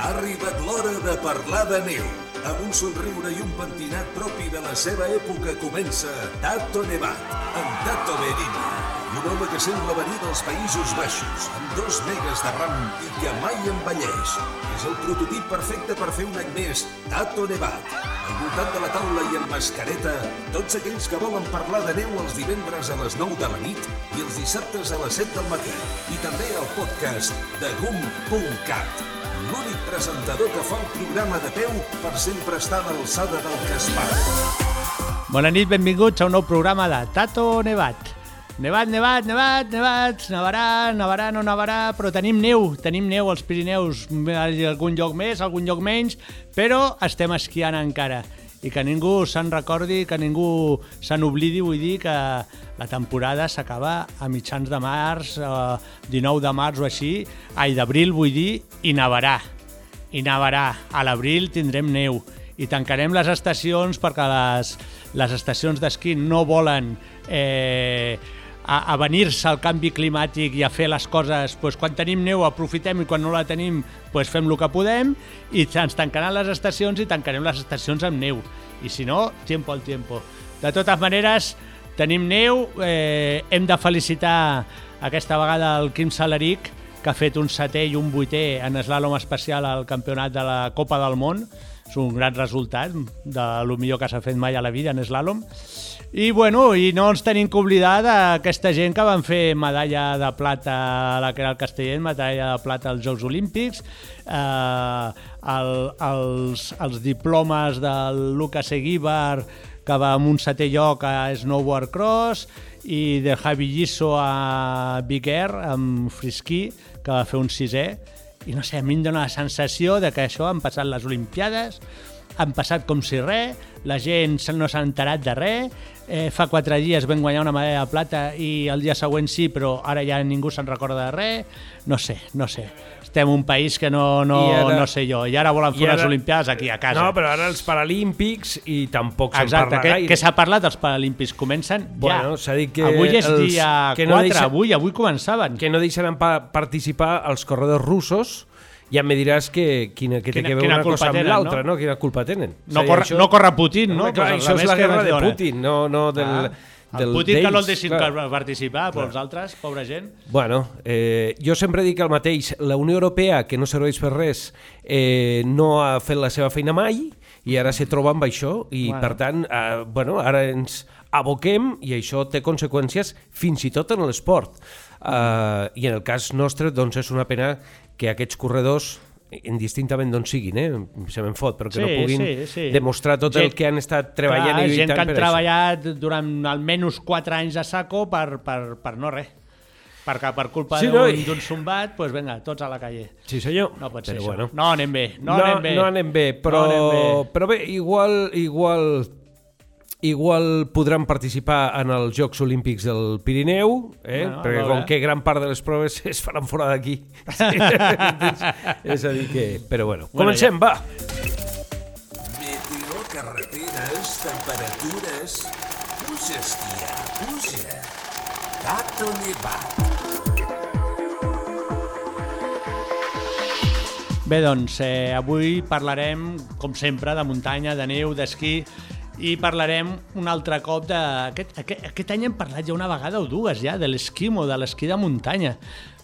Ha arribat l'hora de parlar de neu. Amb un somriure i un pentinat propi de la seva època comença Tato Nevat, amb Tato Berini. I un home que sembla venir dels Països Baixos, amb dos megas de ram i que mai envelleix. És el prototip perfecte per fer un any més, Tato Nevat. Al voltant de la taula i amb mascareta, tots aquells que volen parlar de neu els divendres a les 9 de la nit i els dissabtes a les 7 del matí. I també el podcast de GUM.cat l'únic presentador que fa el programa de peu per sempre estar a l'alçada del que es parla. Bona nit, benvinguts a un nou programa de Tato Nevat. Nevat, nevat, nevat, nevat, nevarà, nevarà, no nevarà, però tenim neu, tenim neu als Pirineus, algun lloc més, algun lloc menys, però estem esquiant encara. I que ningú se'n recordi, que ningú se n'oblidi, vull dir que la temporada s'acaba a mitjans de març, eh, 19 de març o així, ai, d'abril vull dir, i nevarà. I nevarà. A l'abril tindrem neu i tancarem les estacions perquè les, les estacions d'esquí no volen eh, a, a venir-se al canvi climàtic i a fer les coses, pues, quan tenim neu aprofitem i quan no la tenim pues, fem el que podem i ens tancaran les estacions i tancarem les estacions amb neu. I si no, tiempo al tiempo. De totes maneres, tenim neu, eh, hem de felicitar aquesta vegada el Quim Salaric, que ha fet un setè i un vuitè en eslàlom especial al campionat de la Copa del Món. És un gran resultat de lo millor que s'ha fet mai a la vida en eslàlom. I, bueno, i no ens tenim que oblidar d'aquesta gent que van fer medalla de plata a la el Castellet, medalla de plata als Jocs Olímpics, eh, el, els, els diplomes del Lucas Eguíbar, que va amb un setè lloc a Snowboard Cross, i de Javi Gisso a Big Air, amb Frisquí, que va fer un sisè. I no sé, a mi em dóna la sensació de que això han passat les Olimpiades, han passat com si res, la gent no s'ha enterat de res, eh, fa quatre dies vam guanyar una medalla de plata i el dia següent sí, però ara ja ningú se'n recorda de res, no sé, no sé. Estem un país que no, no, ara, no sé jo, i ara volen fer unes Olimpiades aquí a casa. No, però ara els Paralímpics i tampoc se'n parla que, gaire. que s'ha parlat dels Paralímpics, comencen Bueno, ja. dit que avui és els- dia que 4, no deixa- avui, avui començaven. que no deixaran pa participar els corredors russos ja me diràs que, quina, que té Quina- que veure una cosa culpa amb l'altra, no? no? Quina culpa tenen. No corre- no corre Putin, no? Clar, Pues això la és la guerra de. Putin, no, no del, Ah, del el Putin que no el deixin clar. participar, però els altres, pobra gent. Bueno, eh, jo sempre dic el mateix. La Unió Europea, que no serveix per res, eh, no ha fet la seva feina mai i ara se troba amb això i, Bueno. per tant, eh, bueno, ara ens aboquem i això té conseqüències fins i tot en l'esport. Eh, I en el cas nostre, doncs, és una pena que aquests corredors indistintament d'on siguin, eh? se me'n fot, però que Sí, no puguin sí, sí. demostrar tot Gent- el que han estat treballant Clar, i gent lluitant que han per això. treballat durant almenys 4 anys a saco per, per, per no res. Perquè per culpa Sí, no, d'un i- sombat, doncs vinga, tots a la calle. Sí, senyor. No pot ser però això. bueno. No anem bé, no, no, anem bé. No anem bé, però, No anem bé. però bé, igual, igual, igual podran participar en els Jocs Olímpics del Pirineu, eh? Bueno, a perquè com que gran part de les proves es faran fora d'aquí. és a dir que... Però bueno, Bueno, comencem, va! Meteo, carreteres, temperatures... Puja, esquiar, puja. Tato Nevat. Bé, doncs, eh, avui parlarem, com sempre, de muntanya, de neu, d'esquí, i parlarem un altre cop de... Aquest, aquest, aquest any hem parlat ja una vegada o dues, ja, de l'esquimo, de l'esquí de muntanya.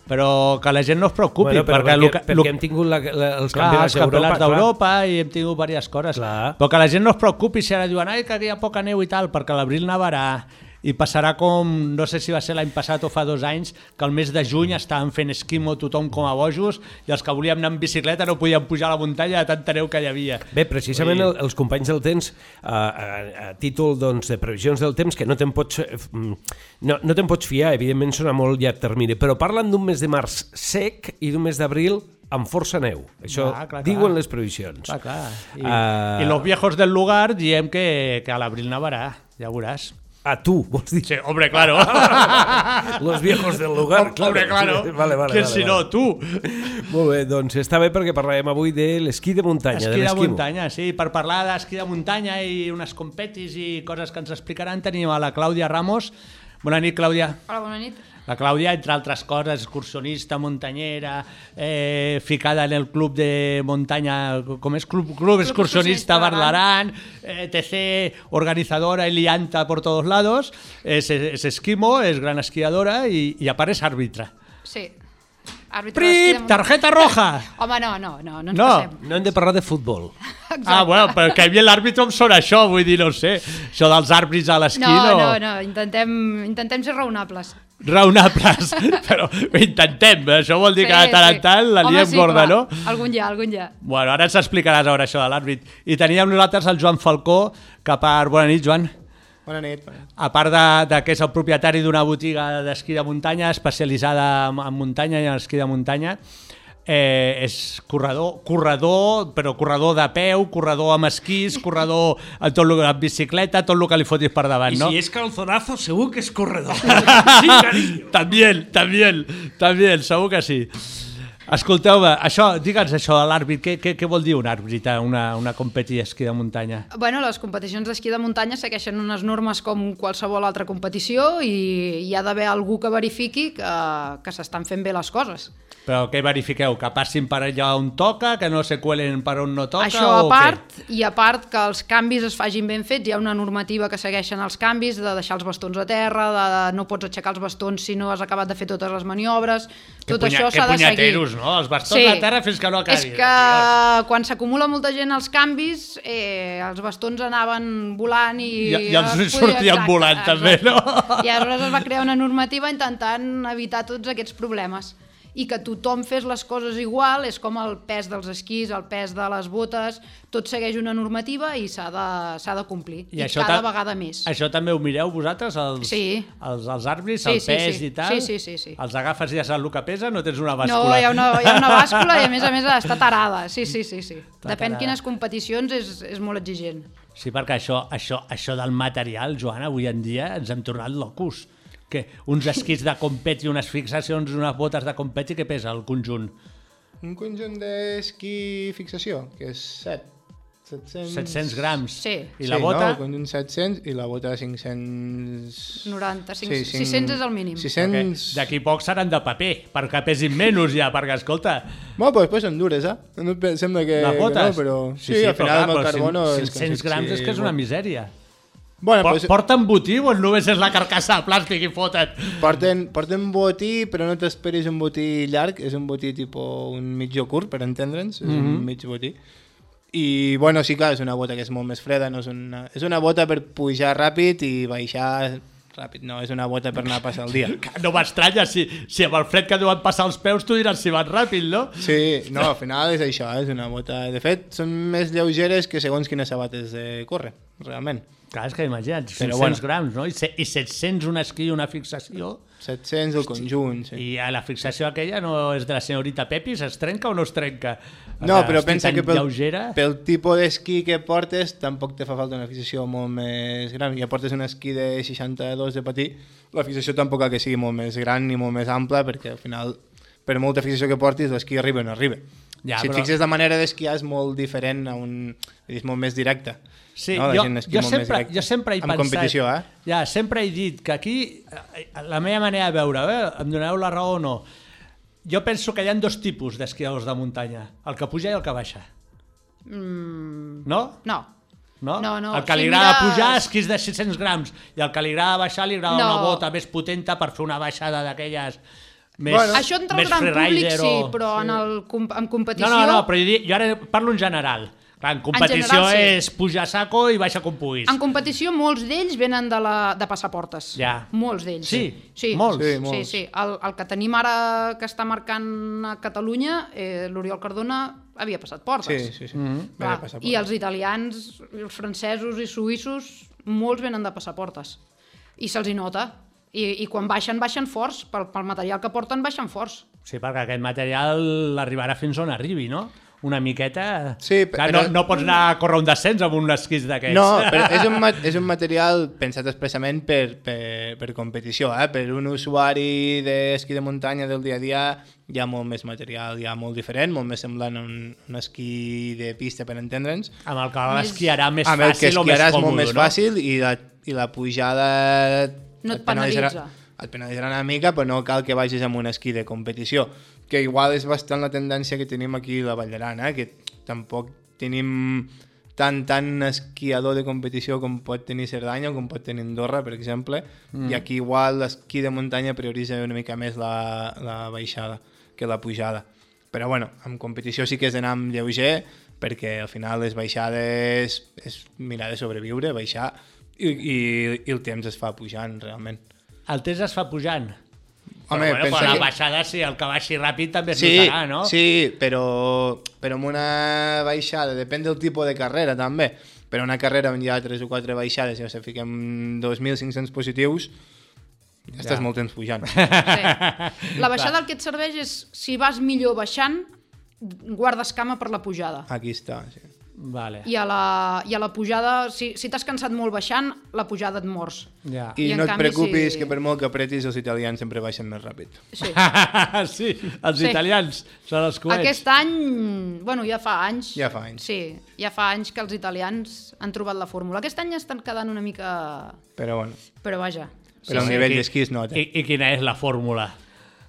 Però que la gent no es preocupi, Bueno, perquè, perquè, que, perquè hem tingut la, la, els Clar, campionats d'Europa. d'Europa i hem tingut diverses coses. Clar. Però que la gent no es preocupi si ara diuen ai, que hi ha poca neu i tal, perquè a l'abril nevarà i passarà com, no sé si va ser l'any passat o fa dos anys, que el mes de juny estàvem fent esquimo tothom com a bojos i els que volíem anar en bicicleta no podíem pujar a la muntanya de tanta neu que hi havia. Bé, precisament el, els companys del temps, a, a, a títol doncs, de previsions del temps, que no te'n pots, eh, mm, no, no te'n pots fiar, evidentment són a molt llarg termini, però parlen d'un mes de març sec i d'un mes d'abril amb força neu. Això Clar, clar, diuen clar. les previsions. Clar, clar. I, Ah. I los viejos del lugar diem que, que a l'abril nevarà, ja veuràs. A tu, vols dir? Sí, hombre, claro. Los viejos del lugar. hombre, claro. Vale, vale, ¿Quién vale, si vale. no, tu? Molt bé, doncs està bé perquè parlarem avui de l'esquí de muntanya, Esquí de de muntanya, sí. Per parlar d'esquí de muntanya i unes competis i coses que ens explicaran tenim a la Clàudia Ramos. Bona nit, Clàudia. Hola, bona nit. La Clàudia, entre altres coses, excursionista, muntanyera, eh, ficada en el club de muntanya, com és? Club, club excursionista excursionista Barlarán, eh, TC, organizadora y lianta por todos lados, es, es esquimo, es gran esquiadora y, y a part és àrbitre. Sí. Àrbitre Prip, tarjeta roja! Home, no, no, no, no ens No. passem. No hem de parlar de futbol. Ah, bueno, però que a mi l'àrbitre em sona això, vull dir, no sé, això dels àrbits a l'esquí No, no... no, no, intentem, intentem ser raonables. Raonables, però ho intentem, això vol dir que de tant en tant la Home, liem sí, gorda, clar. no? Algun dia, algun dia. Bueno, ara ens explicaràs ara això de l'àrbit. I teníem nosaltres el Joan Falcó, que part... Bona nit, Joan. Bona nit. bona nit. A part de, de que és el propietari d'una botiga d'esquí de muntanya especialitzada en, en muntanya i en esquí de muntanya, eh, és corredor, corredor, però corredor de peu, corredor amb esquís, corredor amb, tot lo, amb bicicleta, tot el que li fotis per davant, Y no? si es calzonazo, seguro que es corredor. sí, cariño. También, también, también, segur que sí. Escolteu-me, això, digue'ns això de l'àrbit, què, què, què vol dir un àrbit a una, una competi d'esquí de muntanya? Bueno, les competicions d'esquí de muntanya segueixen unes normes com qualsevol altra competició i hi ha d'haver algú que verifiqui que, que s'estan fent bé les coses. Però què verifiqueu? Que passin per allà on toca, que no se cuelen per on no toca Això a part, i a part que els canvis es fagin ben fets, hi ha una normativa que segueixen els canvis, de deixar els bastons a terra, de no pots aixecar els bastons si no has acabat de fer totes les maniobres, Que tot punya- això s'ha de seguir. no? Els bastons a terra fins que no acabi. És que quan s'acumula molta gent als canvis, eh, els bastons anaven volant i... I- i els podia- sortien volant, també, no? I aleshores es va crear una normativa intentant evitar tots aquests problemes i que tothom fes les coses igual, és com el pes dels esquís, el pes de les botes, tot segueix una normativa i s'ha de, de complir. I, I cada ta- vegada més. Això també ho mireu vosaltres, els, Sí. els, els àrbits, Sí, el sí, pes sí. i tal? Sí, sí, sí, sí. Els agafes i ja saps el que pesa? No tens una No, bàscula? hi ha, una, hi ha una bàscula i a més a més està tarada. Sí, sí, sí. sí. Està Depèn tarada. quines competicions és, és molt exigent. Sí, perquè això, això, això del material, Joan, avui en dia ens hem tornat locos. Que uns esquís de competi, unes fixacions, unes botes de competi, què pesa el conjunt? Un conjunt d'esquí fixació, que és 7. 700... 700 grams. Sí. I la sí, bota? No, el conjunt 700 i la bota 500... 90, Sí, 500, cinc- 600 és el mínim. 600... D'aquí poc seran de paper, perquè pesin menys ja, perquè, escolta, Bueno, pues després són dures, eh? No sembla que, les botes... que no, però... Sí, sí, al final amb el però carbono... cin- és que 500 sí, grams és que és una misèria. Bueno, Por, pues, porten botí o només és la carcassa de plàstic i foten? porten, porten botí, però no t'esperis un botí llarg, és un botí tipus un mitjó curt, per entendre'ns, és Mhm. un mig botí. I, bueno, sí, clar, és una bota que és molt més freda, no és una, és una bota per pujar ràpid i baixar ràpid, no, és una bota per anar a passar el dia. No m'estranya, si, si amb el fred que deuen passar els peus tu diràs si van ràpid, no? Sí, no, al final és això, és una bota... De fet, són més lleugeres que segons quines sabates de córrer, realment. Clar, és que imagina't, 500 Però bueno. grams, no? I, se, I 700 un esquí i una fixació. 700 del conjunt, sí. I a la fixació aquella no és de la senyorita Pepi, es trenca o no es trenca? No, però hosti, pensa que pel, Lleugera... pel tipus d'esquí que portes tampoc te fa falta una fixació molt més gran. Ja portes un esquí de 62 de patí, la fixació tampoc ha que sigui molt més gran ni molt més ampla perquè al final per molta fixació que portis l'esquí arriba o no arriba. Ja, si et però- fixes la manera d'esquiar és molt diferent a un... És molt més directe. Sí, no? La jo, gent jo, més sempre, jo sempre he en pensat... competició, eh? Ja, sempre he dit que aquí, eh, la meva manera de veure, eh, em doneu la raó o no, jo penso que hi ha dos tipus d'esquiadors de muntanya, el que puja i el que baixa. Mm, No? no. No? No, no, El que li si agrada mires- pujar esquís de 600 grams i el que li agrada baixar li agrada No. una bota més potenta per fer una baixada d'aquelles més, Bueno, Això entre el gran públic freerider sí, o... però en, el, en No, competició... no, no, però jo, dic- jo ara parlo en general. Clar, en competició general, sí. és pujar a saco i baixa com puguis. En competició molts d'ells venen de, la, de passaportes. Ja. Molts d'ells. Sí? sí. Molts? Sí, Sí, molts. sí. El, el que tenim ara que està marcant a Catalunya, eh, l'Oriol Cardona havia passat Sí, portes. sí, sí. Mm-hmm. Mm -hmm. Clar, I els italians, els francesos i suïssos, molts venen de passaportes. I se'ls hi nota. I, I quan baixen, baixen forts. Pel, pel material que porten, baixen forts. Sí, perquè aquest material arribarà fins on arribi, no? Una miqueta... Sí, Clar, però- no, no pots anar a córrer un descens amb un esquís d'aquests. No, però és un, és un material pensat expressament per, per, per competició, eh? per un usuari d'esquí de muntanya del dia a dia hi ha molt més material, ja molt diferent, molt més semblant a un, un esquí de pista per entendre'ns. Amb el que Més- l'esquiarà més amb el que fàcil o més còmode, molt més no? fàcil i la, i la pujada No et penalitzarà- penalitza. Et penalitzarà una mica, però no cal que vagis amb un esquí de competició, que igual és bastant la tendència que tenim aquí a la Vall d'Aran, eh? que tampoc tenim tant, tant esquiador de competició com pot tenir Cerdanya o com pot tenir Andorra, per exemple, mm. i aquí igual l'esquí de muntanya prioritza una mica més la, la baixada que la pujada. Però bueno, en competició sí que és d'anar amb lleuger, perquè al final les baixades és mirar de sobreviure, baixar, i, i, i el temps es fa pujant, realment. El temps es fa pujant. Home, però, bueno, pensa però la que- baixada, sí, el que baixi ràpid també es Sí, notarà, no? sí però, però amb una baixada, depèn del tipus de carrera també, però una carrera on hi ha 3 o 4 baixades, ja sé, fiquem 2.500 positius, ja, estàs molt temps pujant. Sí. La baixada el que et serveix és, si vas millor baixant, guardes cama per la pujada. Aquí està, sí. Vale. I a la, i a la pujada, si, si t'has cansat molt baixant, la pujada et mors. Ja. I, I no et canvi, preocupis si- que per molt que apretis els italians sempre baixen més ràpid. Sí. sí, els Sí. italians són els coets. Aquest any, bueno, ja fa anys. Ja fa anys. Sí, ja fa anys que els italians han trobat la fórmula. Aquest any estan quedant una mica... Però bueno, Però vaja, però el sí, nivell d'esquí es nota. I, I quina és la fórmula?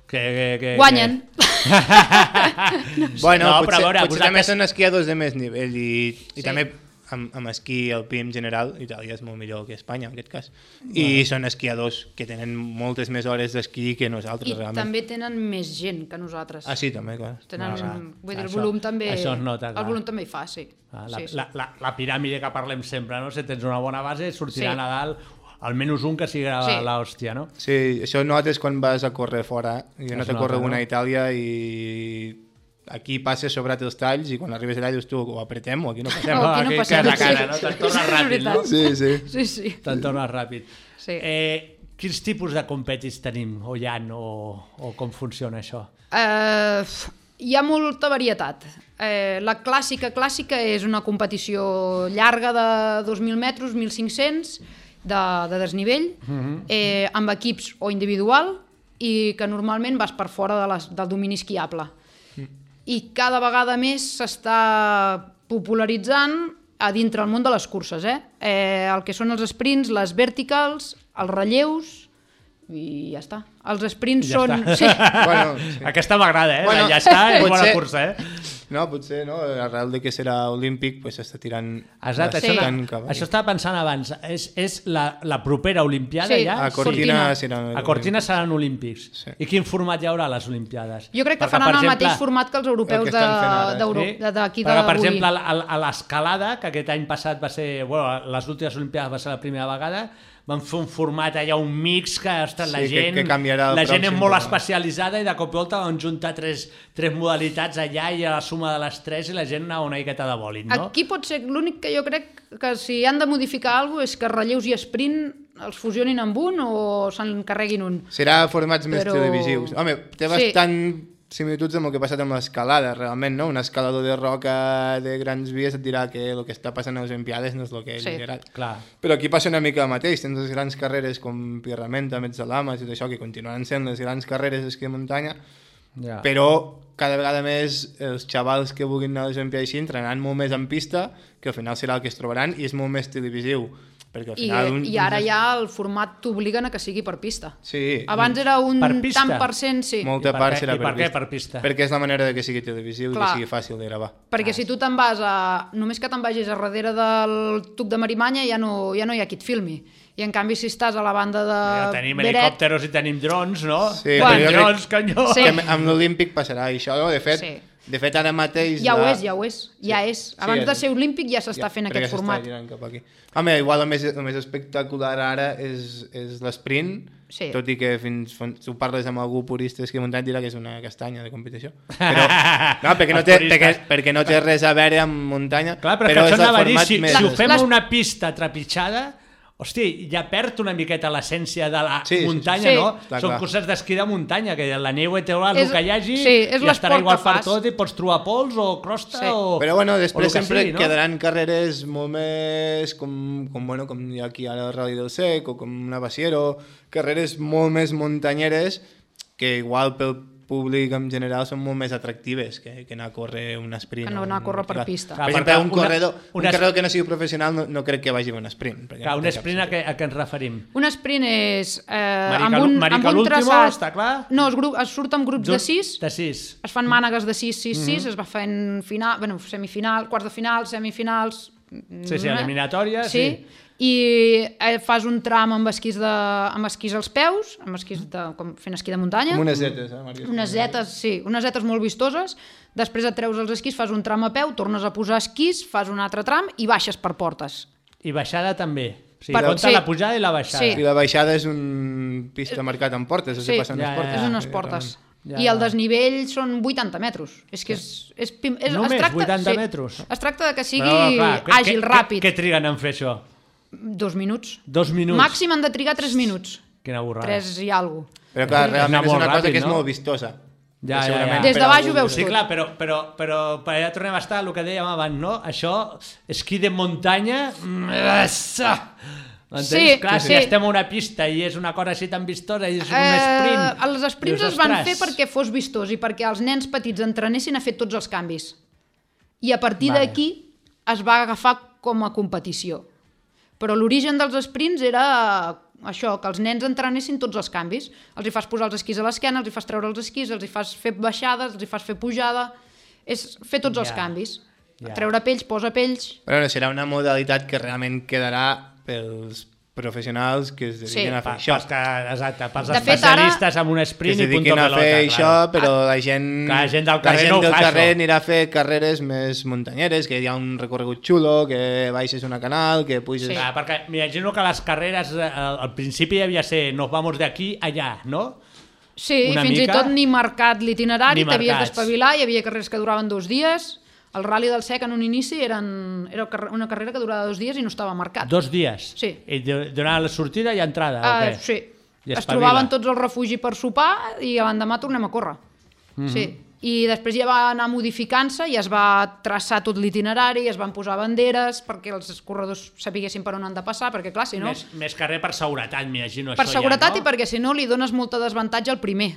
Que, que, que, guanyen. Bueno, No, potser, però a veure, potser també són esquiadors de més nivell i, i Sí. també amb, amb esquí alpí en general, Itàlia és molt millor que Espanya en aquest cas. I són esquiadors que tenen moltes més hores d'esquí que nosaltres I realment. també tenen més gent que nosaltres. Ah, sí, també, clar. Tenen, Ah, clar. vull dir, el Això- volum també... això es nota, clar. El volum també hi fa, sí. Ah, la, sí, sí. La, la, la piràmide que parlem sempre, no? Si tens una bona base, sortirà Sí. a Nadal almenys un que sigui la- Sí. l'hòstia, no? Sí, això notes quan vas a córrer fora. Jo he anat Es a córrer nota, una no? a Itàlia i aquí passes sobrat els talls i quan arribes allà dius tu, o apretem o aquí no passem. Oh, aquí no aquí passem. cara no? Te'n tornes ràpid, no? Sí, sí. Sí, sí. Te'n tornes ràpid. Sí. Eh, quins tipus de competis tenim, o hi ha, o, o com funciona això? Eh, hi ha molta varietat. Eh, la clàssica clàssica és una competició llarga de 2.000 metres, 1.500, de, de desnivell, eh, amb equips o individual, i que normalment vas per fora de les, del domini esquiable. I cada vegada més s'està popularitzant a dintre el món de les curses, eh? eh? El que són els sprints, les verticals, els relleus, i ja està. Els sprints Ja són... està. Sí, Bueno, sí. Aquesta m'agrada, eh? Bueno, Bueno, ja està, és bona potser- cursa, eh? No, potser, no? Arrel de que serà olímpic, pues s'està tirant... Exacte, Sí. això, sí. això estava pensant abans. És, és la, la propera Olimpiada Sí, ja? A Cortina, Cortina. serà... A Cortina seran olímpics. Sí. I quin format hi haurà a les Olimpiades? Jo crec que Perquè, faran per el exemple, mateix format que els europeus El de- ara. d'Euro- Sí? de- d'aquí Perquè, per d'avui. exemple, a l'escalada, que aquest any passat va ser... Bueno, les últimes Olimpiades va ser la primera vegada, van fer un format allà, un mix que, ostres, la Sí, que- gent, que el la gent és molt especialitzada i de cop i volta van juntar tres, tres modalitats allà i a la suma de les tres i la gent anava una miqueta de bòlit, no? Aquí pot ser l'únic que jo crec que si han de modificar alguna cosa és que relleus i sprint els fusionin amb un o se'n carreguin un. Serà formats més Però- televisius. Home, té Sí. Similituds amb el que ha passat amb l'escalada, realment, no? Un escalador de roca de grans vies et dirà que el que està passant a les Olimpiades no és el que ell Sí. agrada. Clar. Però aquí passa una mica el mateix, tens les grans carreres com Pirramenta, Metzalama i tot això, que continuaran sent les grans carreres d'esquí de muntanya, Ja. però cada vegada més els xavals que vulguin anar a les Olimpiades així entrenaran molt més en pista, que al final serà el que es trobaran, i és molt més televisiu. Perquè al I, final... un- I ara ja el format t'obliguen a que sigui per pista. Sí. Abans era un Per pista? tant per cent, sí. Molta I per part què- serà i per què pista. per pista? Perquè és la manera de que sigui televisiu i Clar. que sigui fàcil de gravar. Perquè si tu te'n vas a... Només que te'n vagis a darrere del tuc de Marimanya ja no, ja no hi ha qui et filmi. I en canvi si estàs a la banda de Ja tenim Beret, helicòpteros i tenim drons, no? Sí, tenim crec- drons, canyó! Sí. Que amb- amb l'Olímpic passarà això, no? De fet, Sí. De fet ara mateix... Ja ho la- és, ja ho és. Ja és. Abans és- de ser olímpic ja s'està fent perquè aquest format. Cap aquí. Home, igual el més, el més espectacular ara és, és l'esprint, Sí. tot i que fins, fins tu parles amb algú purista que muntat dirà que és una castanya de competició. Però, no, perquè, no té, perquè, perquè no té res a veure amb muntanya, Clar, però, però és el a dir, format si, més... si ho fem Les- a una pista trepitjada, hosti, ja perd una miqueta l'essència de la Sí, sí, sí. muntanya, Sí. no? Clar, Són clar. curses d'esquí de muntanya, que la neu et traurà el que hi hagi sí, és i estarà igual per tot i pots trobar pols o crosta Sí. o... Però bueno, després que sempre sigui, no? quedaran carreres molt més com, com, bueno, com hi ha aquí ara el Rally del Sec o com una Basiero, carreres molt més muntanyeres que igual pel públic en general són molt més atractives que, que anar a córrer un sprint. Que no anar a córrer per Clar. pista. Per Clar, exemple, un una- corredor, un una- corredor que no sigui professional no, no crec que vagi a un sprint. Clar, no un sprint a què, a què ens referim? Un sprint és eh, Marica amb un, Marica amb un traçat... està clar? No, es, grup, es surt amb grups de 6, De 6. es fan mànegues de 6, 6, 6, Mhm. es va fent final, bueno, semifinal, quarts de final, semifinals... Sí, sí, eh? eliminatòria, sí. I eh, fas un tram amb esquís, de, amb esquís als peus, amb esquís de, com fent esquí de muntanya. Com unes zetes, eh, Màrius? Unes zetes, sí, unes zetes molt vistoses, després et treus els esquís, fas un tram a peu, tornes a posar esquís, fas un altre tram i baixes per portes. I baixada també. O sigui, Per- compta sí. la pujada i la baixada. Sí. I la baixada és un pista marcat amb portes, Sí, passen ja, les ja, portes. ja. és unes Sí, portes. Ja, I ja. el desnivell són 80 metres. És que és... és, és Només es tracta, 80 metres? Es tracta de que sigui Però, clar, àgil, què- ràpid. Què, què triguen en fer això? Dos minuts. Dos minuts? Màxim han de trigar 3 minuts. Quina borrada. 3 i alguna Però clar, realment és una cosa ràpid, que és no? molt vistosa. Ja, ja, ja. Des de baix ho veus Sí, tot. clar, però, però, però per allà tornem a estar el que dèiem abans, no? Això, esquí de muntanya... mm. M'entens? Sí, clar, sí. si estem a una pista i és una cosa així tan vistosa i és un sprint... Eh, els sprints dius, es van fer perquè fos vistós i perquè els nens petits entrenessin a fer tots els canvis. I a partir Vale. d'aquí es va agafar com a competició. Però l'origen dels sprints era això, que els nens entrenessin tots els canvis. Els hi fas posar els esquís a l'esquena, els hi fas treure els esquís, els hi fas fer baixades, els hi fas fer pujada... És fer tots els Ja. canvis. Ja. Treure pells, posa pells... Però no, serà una modalitat que realment quedarà pels professionals que es dediquen Sí. a fer Pa, això. pels que, exacte, pels De fet, especialistes amb un Que es sprint i punto dediquin a pelota. fer clar. això, però la gent, Clar, la gent del carrer gent no del fa, carrer això. anirà a fer carreres més muntanyeres, que hi ha un recorregut xulo, que baixes una canal, que puges... Sí. Clar, perquè m'imagino que les carreres eh, al principi havia de ser nos vamos de aquí allà, no? Sí, Una fins mica- i tot ni marcat l'itinerari, t'havies d'espavilar, hi havia carreres que duraven dos dies, el Rally del Sec en un inici eren, era una carrera que durava dos dies i no estava marcat. Dos dies. Sí. I de- donant la sortida i entrada, o Ah, sí. I es trobaven tots al refugi per sopar i l'endemà tornem a córrer. Mhm. Sí. I després ja va anar modificant-se i es va traçar tot l'itinerari, es van posar banderes perquè els corredors sapiguessin per on han de passar, perquè clar, si no... Més, més que res per seguretat, m'imagino. Per això seguretat ja, i perquè si no li dones molta desavantatge al primer.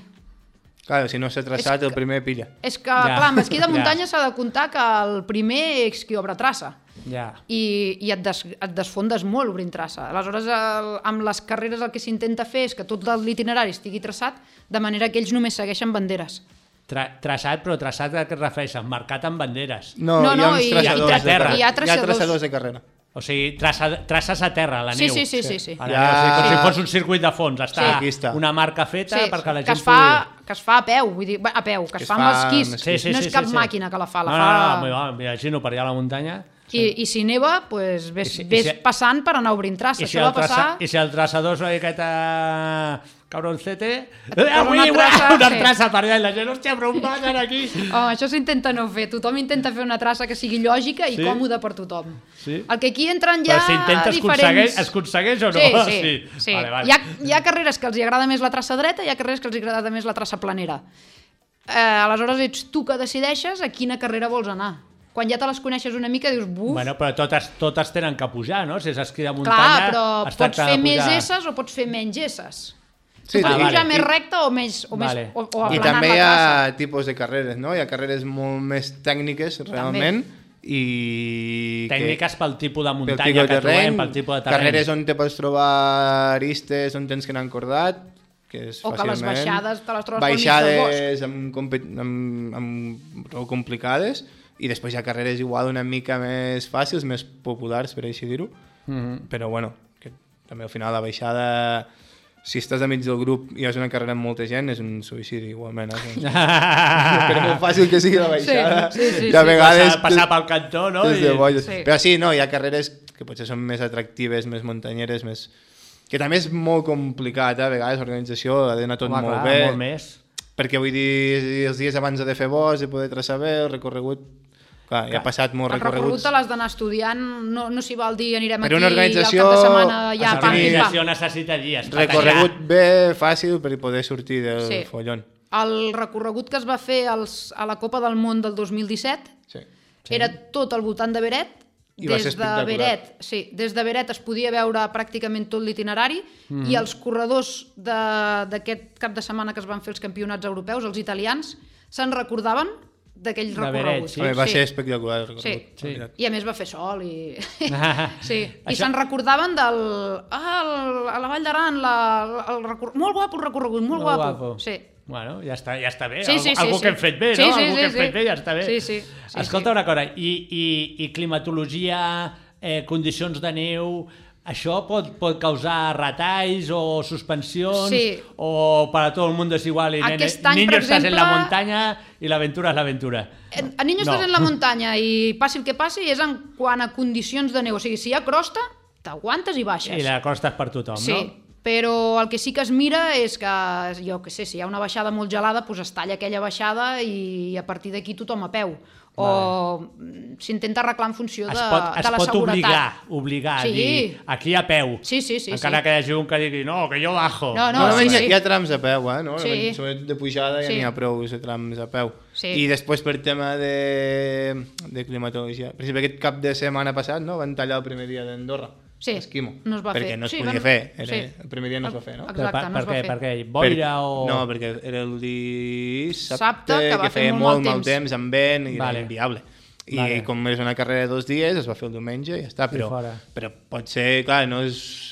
Clar, si no s'ha traçat, que- el primer pilla. És que, Ja. clar, amb esquí de Ja. muntanya s'ha de comptar que el primer és qui obre traça. Ja. i, i et, des, et desfondes molt obrint traça. Aleshores, el, amb les carreres el que s'intenta fer és que tot l'itinerari estigui traçat de manera que ells només segueixen banderes. Tra traçat, però traçat a què es refereixen? Marcat amb banderes. No, No, hi ha no, uns i- traçadors i de carrera. hi ha traçadors. traçadors de carrera. O sigui, traça, traces a terra, a la Sí, neu. sí, sí, sí, sí. A la Ja- neu, o sigui, com si fos un circuit de fons. Està Sí. Una marca feta Sí, perquè la gent que es, fa, pugui... que es fa a peu, vull dir, a peu, que, Que es es fa amb esquís. amb Sí, sí, no sí, és cap sí, sí. màquina que la fa, la no, fa... No, no, no, m'imagino per allà a la muntanya. I, I si neva, pues, ves, I si- i ves si- passant per anar obrint traça. I si, Això el va passar... traça, I si el traçador és una miqueta cabroncete... posa Avui, una una traça, una traça per allà i la gent, hòstia, però on passen aquí? Oh, això s'intenta no fer. Tothom intenta fer una traça que sigui lògica i Sí? còmoda per tothom. Sí? El que aquí entren ja Però si intentes diferents... aconsegueix, es aconsegueix o no? Sí, sí. sí. sí. Vale, vale. Hi, ha, hi ha carreres que els hi agrada més la traça dreta i hi ha carreres que els hi agrada més la traça planera. Eh, aleshores ets tu que decideixes a quina carrera vols anar. Quan ja te les coneixes una mica dius, buf, Bueno, però totes, totes tenen que pujar, no? Si és esquí de clar, muntanya... però es pots fer més esses o pots fer menys esses. Sí, Ah, pujar vale. més I- recte o més, o, Vale. més, o, o I també hi ha tipus de carreres, no? Hi ha carreres molt més tècniques, realment, i... que- Tècniques pel tipus de pel muntanya tipus que de trobem, terreny, pel tipus de terreny. carreres on te pots trobar aristes, on tens que anar encordat, que és O que les baixades te les trobes Baixades amb, amb, amb, prou complicades, i després hi ha carreres igual una mica més fàcils, més populars, per així dir-ho, Mhm. mm -hmm. però bueno, que també al final la baixada si estàs amics del grup i és una carrera amb molta gent, és un suïcidi igualment. Eh? per molt fàcil que sigui la baixada, Sí, sí, sí, i a sí. vegades... Passar, passar pel cantó, no? I-. Sí. Però sí, no, hi ha carreres que potser són més atractives, més muntanyeres, més... que també és molt complicat, eh? a vegades l'organització ha d'anar tot Home, molt clar, bé, molt més. perquè vull dir, els dies abans de fer bo, has de poder traçar bé, el recorregut... Clar, ja ha passat molts El recorregut te l'has d'anar estudiant, no, no s'hi val dir anirem Per aquí una organització i al cap de setmana ja pam. L'organització necessita dies. Recorregut bé, fàcil, per poder sortir del Sí. follon. El recorregut que es va fer als, a la Copa del Món del 2017 Sí. sí. era tot al voltant de Beret I des de. Beret, sí, des de Beret es podia veure pràcticament tot l'itinerari Mhm. i els corredors de- d'aquest cap de setmana que es van fer els campionats europeus, els italians, se'n recordaven d'aquell recorregut. sí. Va ser espectacular. el Sí. recorregut, Sí. I a més va fer sol i... Sí. I Això- se'n recordaven del... Ah, el, a la Vall d'Aran, la, el recor... molt guapo el recorregut, molt, Molt guapo. guapo. Sí. Bueno, ja està, ja està bé. Sí, algú, sí, sí, algú sí. que hem fet bé, Sí, no? sí, algú sí, que hem sí. fet bé, ja està bé. Sí, sí, sí, Escolta sí. una cosa, i, i, i climatologia, eh, condicions de neu, això pot, pot causar retalls o suspensions Sí. o para todo el mundo es igual y Aquest nene, any, niño per estás en la exemple- montaña y la aventura es la aventura. En- A Niño No. estàs en la muntanya i passi el que passi és en quant a condicions de neu. O sigui, si hi ha crosta, t'aguantes i baixes. I la costa és per tothom, Sí, no? però el que sí que es mira és que, jo que sé, si hi ha una baixada molt gelada, doncs es talla aquella baixada i a partir d'aquí tothom a peu. O s'intenta arreglar en funció de, es pot, es de la pot seguretat. obligar, obligar Sí. a dir aquí a peu. Sí, sí, sí, Encara sí. que hi hagi un que digui no, que jo bajo. No, no, Normalment sí, hi ha- sí. hi ha trams a peu, eh? No? Sí. Sobretot de pujada ja Sí. n'hi ha prou de trams a peu. Sí. I després per tema de, de climatologia. Per exemple, aquest cap de setmana passat no? van tallar el primer dia d'Andorra. Sí, Esquimo. no es va perquè fer. no es Sí, podia van- fer. Era, sí. El primer dia no es va fer, no? Exacte, per, no per es va fer. Per què? Boira Per- o... No, perquè era el dissabte, Dissabte, que va fer feia molt molt mal temps, amb vent, i Vale. era inviable. I Vale. com és una carrera de dos dies, es va fer el diumenge i ja està. Però, fora. però pot ser, clar, no és...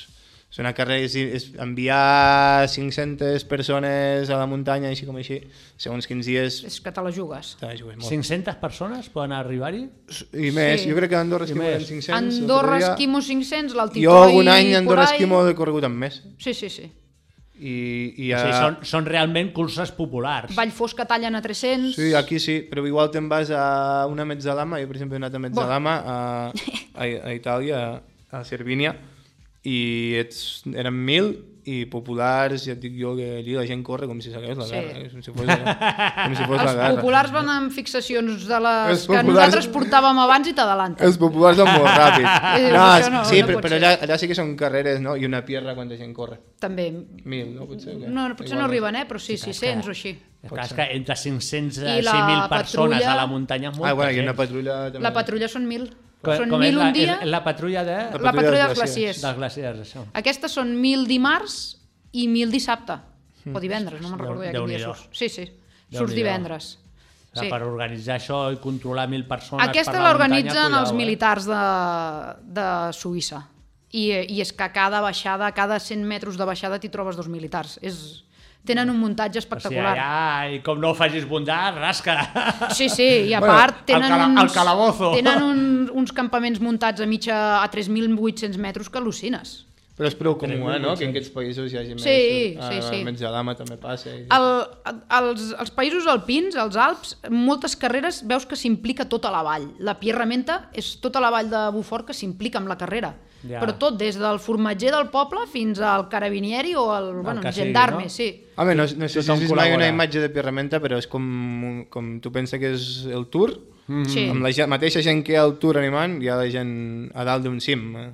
És una carrera, és, és enviar 500 persones a la muntanya, així com així, segons quins dies... És que te la jugues. Te la jugues molt. 500 persones poden arribar-hi? I més, Sí. jo crec que a Andorra Esquimo eren 500. Andorra. Esquimo 500, l'Altitoi... Jo algun any a Andorra. Esquimo he corregut amb més. Sí, sí, sí. I, i a... sigui, són, són realment curses populars. Vall Fosca tallen a 300... Sí, aquí sí, però igual te'n vas a una Mezzalama, jo per exemple he anat a Mezzalama, a, a, a Itàlia, a Cervínia, i ets, eren mil i populars, ja et dic jo que allí la gent corre com si s'hagués la Sí. guerra, eh? com si fos la, com si fos la Els guerra. populars van amb fixacions de les Els que populars- nosaltres portàvem abans i t'adalanten. Els populars van molt ràpid. Eh, No, això no, sí, no però, però allà, allà sí que són carreres, no? I una pierra quanta gent corre. També. Mil, no? Potser, o què? No, no, potser Igual no arriben, eh? però sí, Sí, 600 que- o així. És clar, és que entre 500 i I la 6.000 persones patrulla- a la muntanya Ah, bueno, i una patrulla també. La patrulla són 1.000. Com, són com és 1.000 la, un dia, És la patrulla de... La la patrulla dels glaciers. dels glaciers, això. Aquestes són 1.000 dimarts i 1.000 dissabte. Hmm. O divendres, no me'n recordo ja quin dia surts. Sí, sí, surts divendres. Sí. Per organitzar això i controlar 1.000 persones Aquesta l'organitzen muntanya, els eh? militars de, de Suïssa. I, I és que a cada baixada, a cada 100 metres de baixada t'hi trobes dos militars. És... Tenen un muntatge O sigui, espectacular. allà, i com no ho facis bundar, rasca. Sí, sí, i a Bueno, part tenen, el cala- uns, el calabozo. tenen un, uns campaments muntats a mitja a 3.800 metres que al·lucines. Però és prou comú, eh, no? Que en aquests països hi hagi més... Sí, a, sí, sí. A Metzalama també passa. I... El, els, els països alpins, els Alps, en moltes carreres veus que s'implica tota la vall. La Pierramenta és tota la vall de Bufort que s'implica amb la carrera. Ja. Però tot, des del formatger del poble fins al carabinieri o al bueno, sigui, gendarme, no? sí. Home, no, no sé si vist mai una imatge de Pierramenta, però és com, com tu penses que és el Tour, sí. amb la mateixa gent que hi ha al Tour animant, hi ha la gent a dalt d'un cim, eh,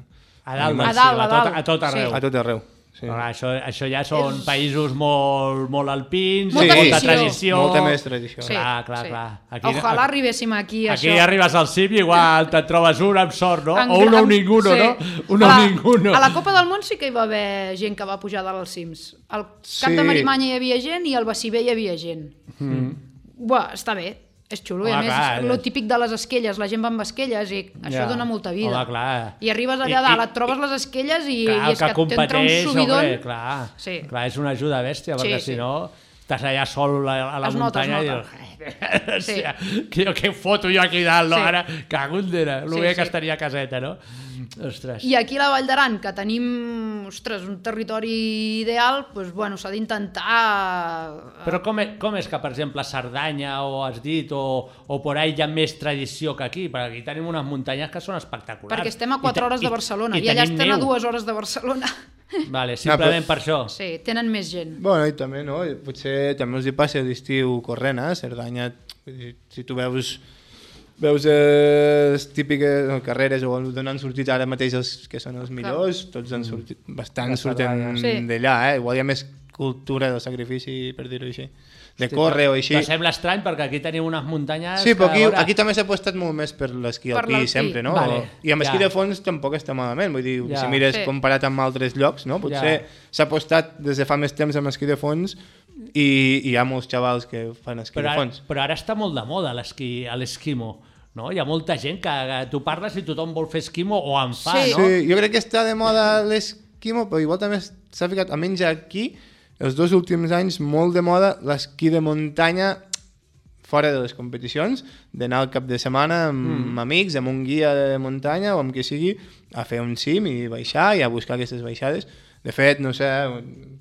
A dalt, A dalt, a a, tot, dalt. a tot Sí. arreu. a tot arreu. Sí. Clar, això, això ja són És- països molt, molt alpins, Molta molta tradició. Molta més tradició. Sí, Clar, clar, sí. clar. Aquí- Ojalà arribéssim aquí, Aquí això. arribes al cim i igual te'n trobes un amb sort, no? En O un o gran- ninguno, sí. no? Un o a la, ninguno. A la Copa del Món sí que hi va haver gent que va pujar dalt als cims. Al Cap Sí. de Marimanya hi havia gent i al Baciber hi havia gent. Mm. Buah, està bé, és xulo. I a més, clar, lo és- típic de les esquelles, la gent va amb esquelles i això Ja. dona molta vida. Home, clar. I arribes allà I- dalt, et trobes les esquelles i, Clar, i és que, t'entra un subidon. home, clar, Sí. clar, és una ajuda bèstia, Sí, perquè sí. si no estàs allà sol a, la Es muntanya nota. i dius, hòstia, que, que foto jo aquí dalt, no? Sí. Ara, cago en dera, el Sí, bé sí. que estaria a caseta, no? Ostres. I aquí a la Vall d'Aran, que tenim ostres, un territori ideal, doncs, bueno, s'ha d'intentar... Però com és, com és que, per exemple, a Cerdanya, o has dit, o, o por ahí hi ha més tradició que aquí? Perquè aquí tenim unes muntanyes que són espectaculars. Perquè estem a I 4 te- hores de i- Barcelona i, i allà tenim estem a neu. 2 hores de Barcelona. Vale, simplement però- per això. Sí, tenen més gent. Bueno, i també, no? Potser també els hi passa l'estiu corrent, eh? Cerdanya, si tu veus veus eh, les típiques no, carreres o d'on han sortit ara mateix els que són els millors, tots han sortit, bastant De surten. Sí. d'allà, eh? Igual hi ha més cultura del sacrifici, per dir-ho així. De córrer o així. Te sembla estrany perquè aquí tenim unes muntanyes... Sí, però que, aquí, veure, aquí també s'ha apostat molt més per l'esquí alpí sempre, no? Vale, I amb esquí ja. de fons tampoc està malament, vull dir, Ja. si mires Sí. comparat amb altres llocs, no? Potser Ja. s'ha apostat des de fa més temps amb esquí de fons i, i hi ha molts xavals que fan esquí però, de ara, fons. però ara està molt de moda l'esquí a l'esquimo. No? Hi ha molta gent que, que tu parles i tothom vol fer esquimo o en fa, Sí. no? Sí, jo crec que està de moda l'esquimo, però igual també s'ha ficat, almenys aquí, els dos últims anys, molt de moda l'esquí de muntanya fora de les competicions, d'anar al cap de setmana amb mm. amics, amb un guia de muntanya o amb qui sigui, a fer un cim i baixar i a buscar aquestes baixades. De fet, no sé,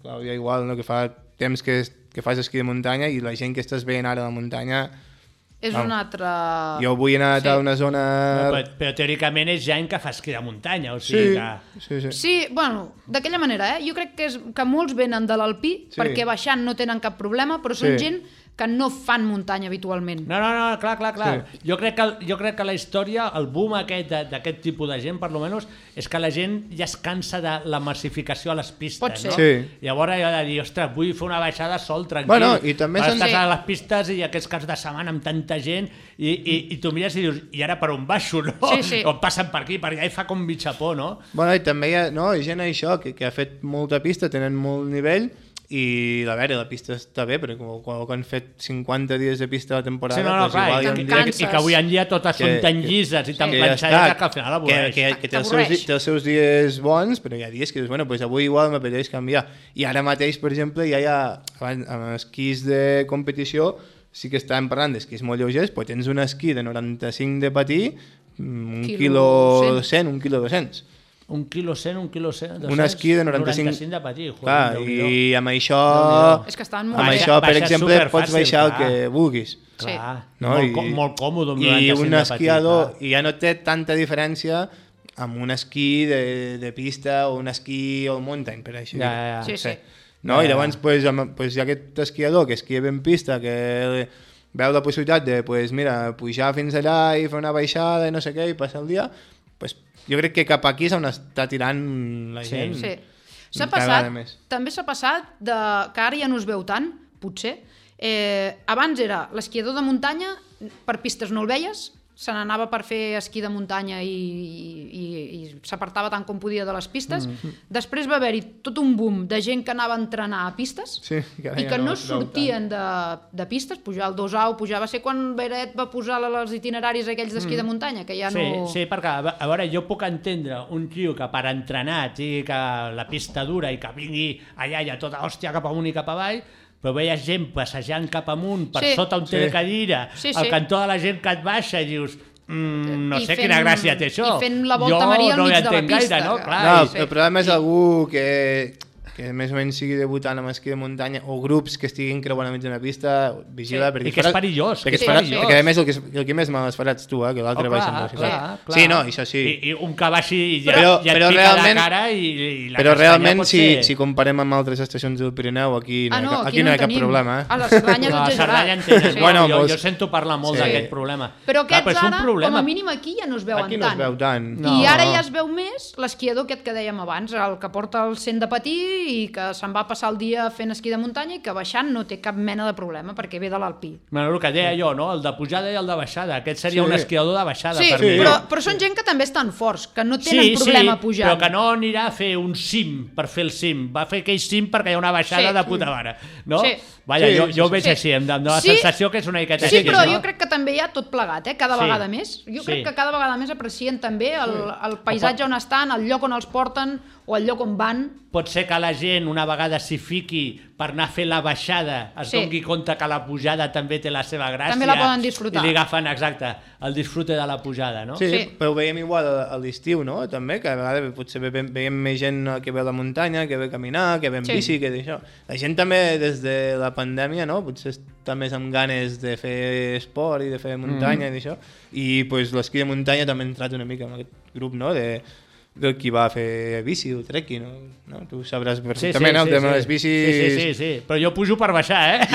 Clàudia igual, no, que fa temps que, que fas esquí de muntanya i la gent que estàs veient ara a la muntanya... És Val. un altre... Jo avui he anat Sí. a una zona... Però, però teòricament és gent que fa esquí de muntanya, o Sí, sigui que... sí, sí. Sí, bueno, d'aquella manera, eh? Jo crec que, és, que molts venen de l'alpí Sí. perquè baixant no tenen cap problema, però són Sí. gent que no fan muntanya habitualment. No, no, no, clar, clar, clar. Sí. Jo, crec que, jo crec que la història, el boom aquest de- d'aquest tipus de gent, per lo menos, és que la gent ja es cansa de la massificació a les pistes, Pot ser. no? Sí. Llavors ha de dir, ostres, vull fer una baixada sol, tranquil. Bueno, i també Vas Sí. a les pistes i aquests caps de setmana amb tanta gent i, i, i tu mires i dius, i ara per on baixo, no? Sí, sí. O passen per aquí, per allà i fa com mitja por, no? Bueno, i també hi ha, no, hi ha gent això que, que ha fet molta pista, tenen molt nivell i a veure, la pista està bé però com, quan, quan han fet 50 dies de pista a la temporada Sí, no, no, doncs clar, igual i, que i, que avui en dia totes Que- són tan que- llises i tan que ja planxades està, que al final que, avorreix. que, que té, els seus, té els seus dies bons, però hi ha dies que dius, bueno, pues avui igual m'apeteix canviar. I ara mateix, per exemple, ja hi ha, amb esquís de competició, sí que estàvem parlant d'esquís molt lleugers, però tens un esquí de 95 de patí, mm, un Quilo quilo 100. 100, un quilo 200. Un quilo 100, un quilo 100, 200, Un esquí de 95. 95 de patí, joder, Clar, i amb això. És que estaven molt amb bé. això, per exemple, pots superfàcil, baixar el clar. que vulguis. Clar, No? molt, I, com, molt còmode amb I 95 un de patí, esquiador, clar. i ja no té tanta diferència amb un esquí de, de pista o un esquí all mountain, per així Ja, ja, ja. Sí, sí. No? Ja, I ja. llavors pues, amb, pues, hi ha aquest esquiador que esquia ben pista, que veu la possibilitat de pues, mira, pujar fins allà i fer una baixada i no sé què, i passar el dia, pues, jo crec que cap aquí s'han està tirant la Sí. gent. Sí. S'ha passat, també s'ha passat de, que ara ja no es veu tant, potser. Eh, abans era l'esquiador de muntanya, per pistes no el veies, se n'anava per fer esquí de muntanya i, i, i s'apartava tant com podia de les pistes. Mm. Després va haver-hi tot un boom de gent que anava a entrenar a pistes Sí, que i que no no, sortien de, de pistes, pujar al Dosau, pujar... Va ser quan Beret va posar els itineraris aquells d'esquí de muntanya, que ja Sí, no... sí, perquè, a ve- a veure, jo puc entendre un tio que per entrenar tingui que la pista dura i que vingui allà i a tota hòstia cap amunt i cap avall, però veies gent passejant cap amunt per Sí. sota un Sí. telecadira, Sí, al sí. cantó de la gent que et baixa i dius mm, no I sé fent- quina gràcia té això. i fent la volta jo Maria al no mig de la pista, gaire, no? Clar, No, sí. el problema és algú que, que més o menys sigui debutant amb esquí de muntanya o grups que estiguin creuant a mig d'una pista, vigila, Sí. perquè I que és faràs- perillós, Perquè, que es és farà, perillós. perquè a més el que, el que més mal es farà ets tu, eh, que l'altre Oh, baixa clar, clar, clar. Sí, no, això sí. I, I un que baixi i ja, Però- ja et però pica realment- la cara i, i la Però realment, si, ser... si comparem amb altres estacions del Pirineu, aquí no, Ah, hi ha, no, aquí, aquí no, hi ha cap problema. Eh? A la Cerdanya és No, exagerat. No, Bueno, jo, jo sento parlar molt Sí. d'aquest problema. Però aquests és un ara, problema. com a mínim aquí ja no es veuen Aquí no tant. es veu tant. No. I ara ja es veu més l'esquiador aquest que dèiem abans, el que porta el cent de patí i que se'n va passar el dia fent esquí de muntanya i que baixant no té cap mena de problema perquè ve de l'alpí. Bueno, el que deia jo, no? el de pujada i el de baixada. Aquest seria Sí. un esquiador de baixada Sí, per Sí. mi. però, però són gent que també estan forts, que no tenen problema pujant. però que no anirà a fer un cim per fer el cim. Va fer aquell cim perquè hi ha una baixada Sí. de puta mare. No? Sí. Vaja, Sí, jo, sí, jo ho sí, veig sí. així, em dona la Sí. sensació que és una miqueta Sí, així, però no? jo crec que també hi ha tot plegat, eh? cada Sí. vegada més. Jo Sí. crec que cada vegada més aprecien també el, el paisatge on estan, el lloc on els porten o el lloc on van. Pot ser que la gent una vegada s'hi fiqui per anar a fer la baixada es Sí. doni compte que la pujada també té la seva gràcia També la poden disfrutar. i li agafen, exacte, el disfrute de la pujada, no? Sí, Sí. sí, però ho veiem igual a, l'estiu, no? També, que a vegades potser ve, veiem més gent que ve a la muntanya, que ve a caminar, que ve en Sí. bici, que d'això. La gent també, des de la pandèmia, no? Potser està més amb ganes de fer esport i de fer muntanya mm. i d'això. I pues, l'esquí de muntanya també ha entrat una mica en aquest grup, no? De, del qui va fer bici o trekking, no? no? Tu sabràs Sí, sí, perfectament el sí, tema sí. de les bicis... Sí, sí, sí, sí, però jo pujo per baixar, eh?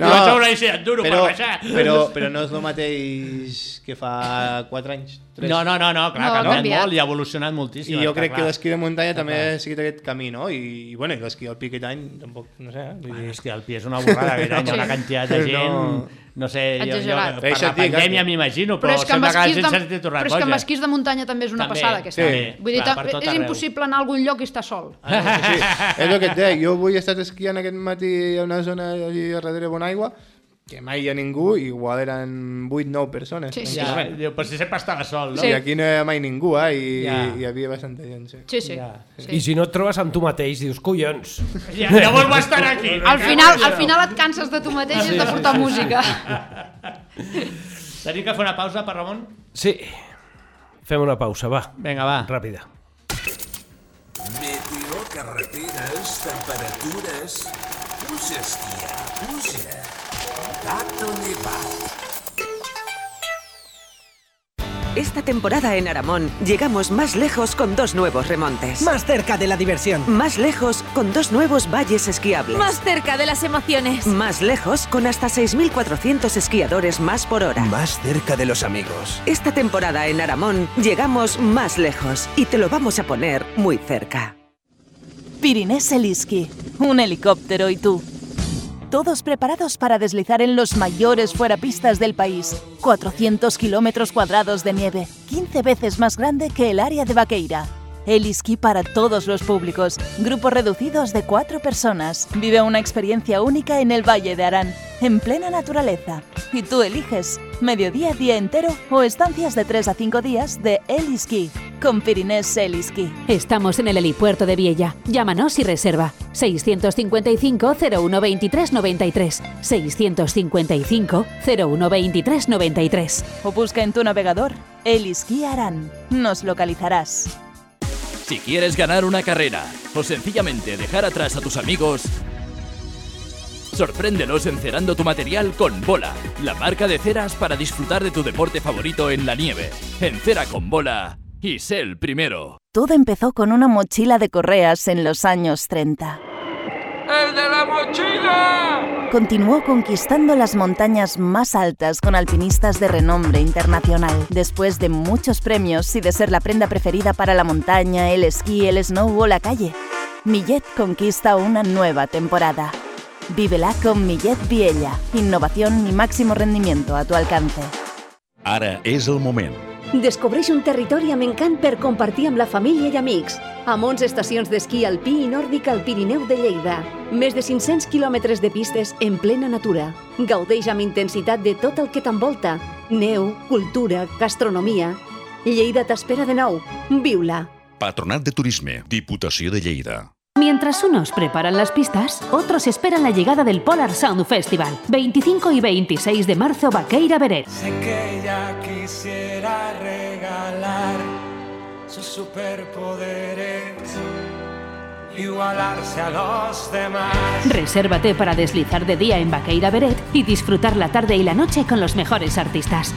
No, no, vaig a una bici d'enduro però, per baixar. però, però no és el mateix que fa 4 anys, 3. No, no, no, no clar, No, no, ha canviat canviat. molt i ha evolucionat moltíssim. I jo crec que clar. l'esquí de muntanya també clar. ha seguit aquest camí, no? I, i bueno, i l'esquí alpí aquest any tampoc, no sé, eh? Vull Bueno, dir... és que el pi és una borrada, aquest any ha una quantitat de gent... No, No. sé, jo, jo, per la pandèmia eh? m'imagino, però, Però és que amb sembla que la esquís gent de, s'ha de tornar però és que amb esquís de muntanya també és una També, passada aquest sí. any. Vull dir, Clar, ta- per tot és arreu. impossible anar a algun lloc i estar sol. Ah, sí, sí. és el que et deia, jo avui he estat esquiant aquest matí a una zona allí a darrere Bonaigua, que mai hi ha ningú, i igual eren 8-9 persones. Sí, sí. Ja, diu, però si sempre estava sol, no? I aquí no hi ha mai ningú, eh? I Ja. hi havia bastanta gent, sí. Sí, sí. Ja. sí. I si no et trobes amb tu mateix, dius, collons, Ja, llavors va estar aquí. Al final, al final et canses de tu mateix i has de portar música. Tenim que fer una pausa per Ramon? sí, fem una pausa, va, Vinga, va. ràpida. Meteo, carreteres, temperatures... Puja, esquiar, puja. Esta temporada en Aramón llegamos más lejos con dos nuevos remontes. Más cerca de la diversión. Más lejos con dos nuevos valles esquiables. Más cerca de las emociones. Más lejos con hasta 6.400 esquiadores más por hora. Más cerca de los amigos. Esta temporada en Aramón llegamos más lejos y te lo vamos a poner muy cerca. Pirinés Eliski, un helicóptero y tú. Todos preparados para deslizar en los mayores fuerapistas del país. 400 kilómetros cuadrados de nieve, 15 veces más grande que el área de Vaqueira. Eliski para todos los públicos, grupos reducidos de cuatro personas. Vive una experiencia única en el Valle de Arán, en plena naturaleza. Y tú eliges, mediodía, día entero o estancias de 3 a 5 días de Eliski, con Pirinés Eliski. Estamos en el helipuerto de Viella. Llámanos y reserva. 655 0123 93. 655 0123 93. o busca en tu navegador Eliski Arán. Nos localizarás. Si quieres ganar una carrera o sencillamente dejar atrás a tus amigos, sorpréndelos encerando tu material con Bola, la marca de ceras para disfrutar de tu deporte favorito en la nieve. Encera con Bola y sé el primero. Todo empezó con una mochila de correas en los años 30. ¡El de la mochila! Continuó conquistando las montañas más altas con alpinistas de renombre internacional. Después de muchos premios y de ser la prenda preferida para la montaña, el esquí, el snow o la calle, Millet conquista una nueva temporada. Vívela con Millet Viella. Innovación y máximo rendimiento a tu alcance. Ara és el moment. Descobreix un territori amb encant per compartir amb la família i amics. Amb 11 estacions d'esquí alpí i nòrdic al Pirineu de Lleida. Més de 500 quilòmetres de pistes en plena natura. Gaudeix amb intensitat de tot el que t'envolta. Neu, cultura, gastronomia... Lleida t'espera de nou. Viu-la. Patronat de Turisme, Diputació de Lleida. Mientras unos preparan las pistas, otros esperan la llegada del Polar Sound Festival. 25 y 26 de marzo, Vaqueira Beret. Sé que ella quisiera regalar sus superpoderes, igualarse a los demás. Resérvate para deslizar de día en Vaqueira Beret y disfrutar la tarde y la noche con los mejores artistas.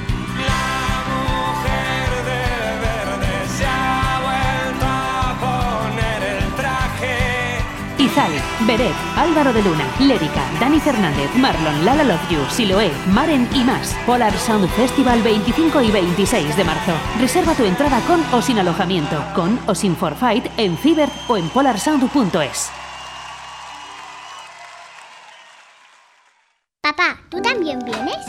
Izal, Beret, Álvaro de Luna, Lérica, Dani Fernández, Marlon, Lala Love You, Siloé, Maren y más. Polar Sound Festival 25 y 26 de marzo. Reserva tu entrada con o sin alojamiento, con o sin forfait en Fiverr o en polarsound.es. Papá, ¿tú también vienes?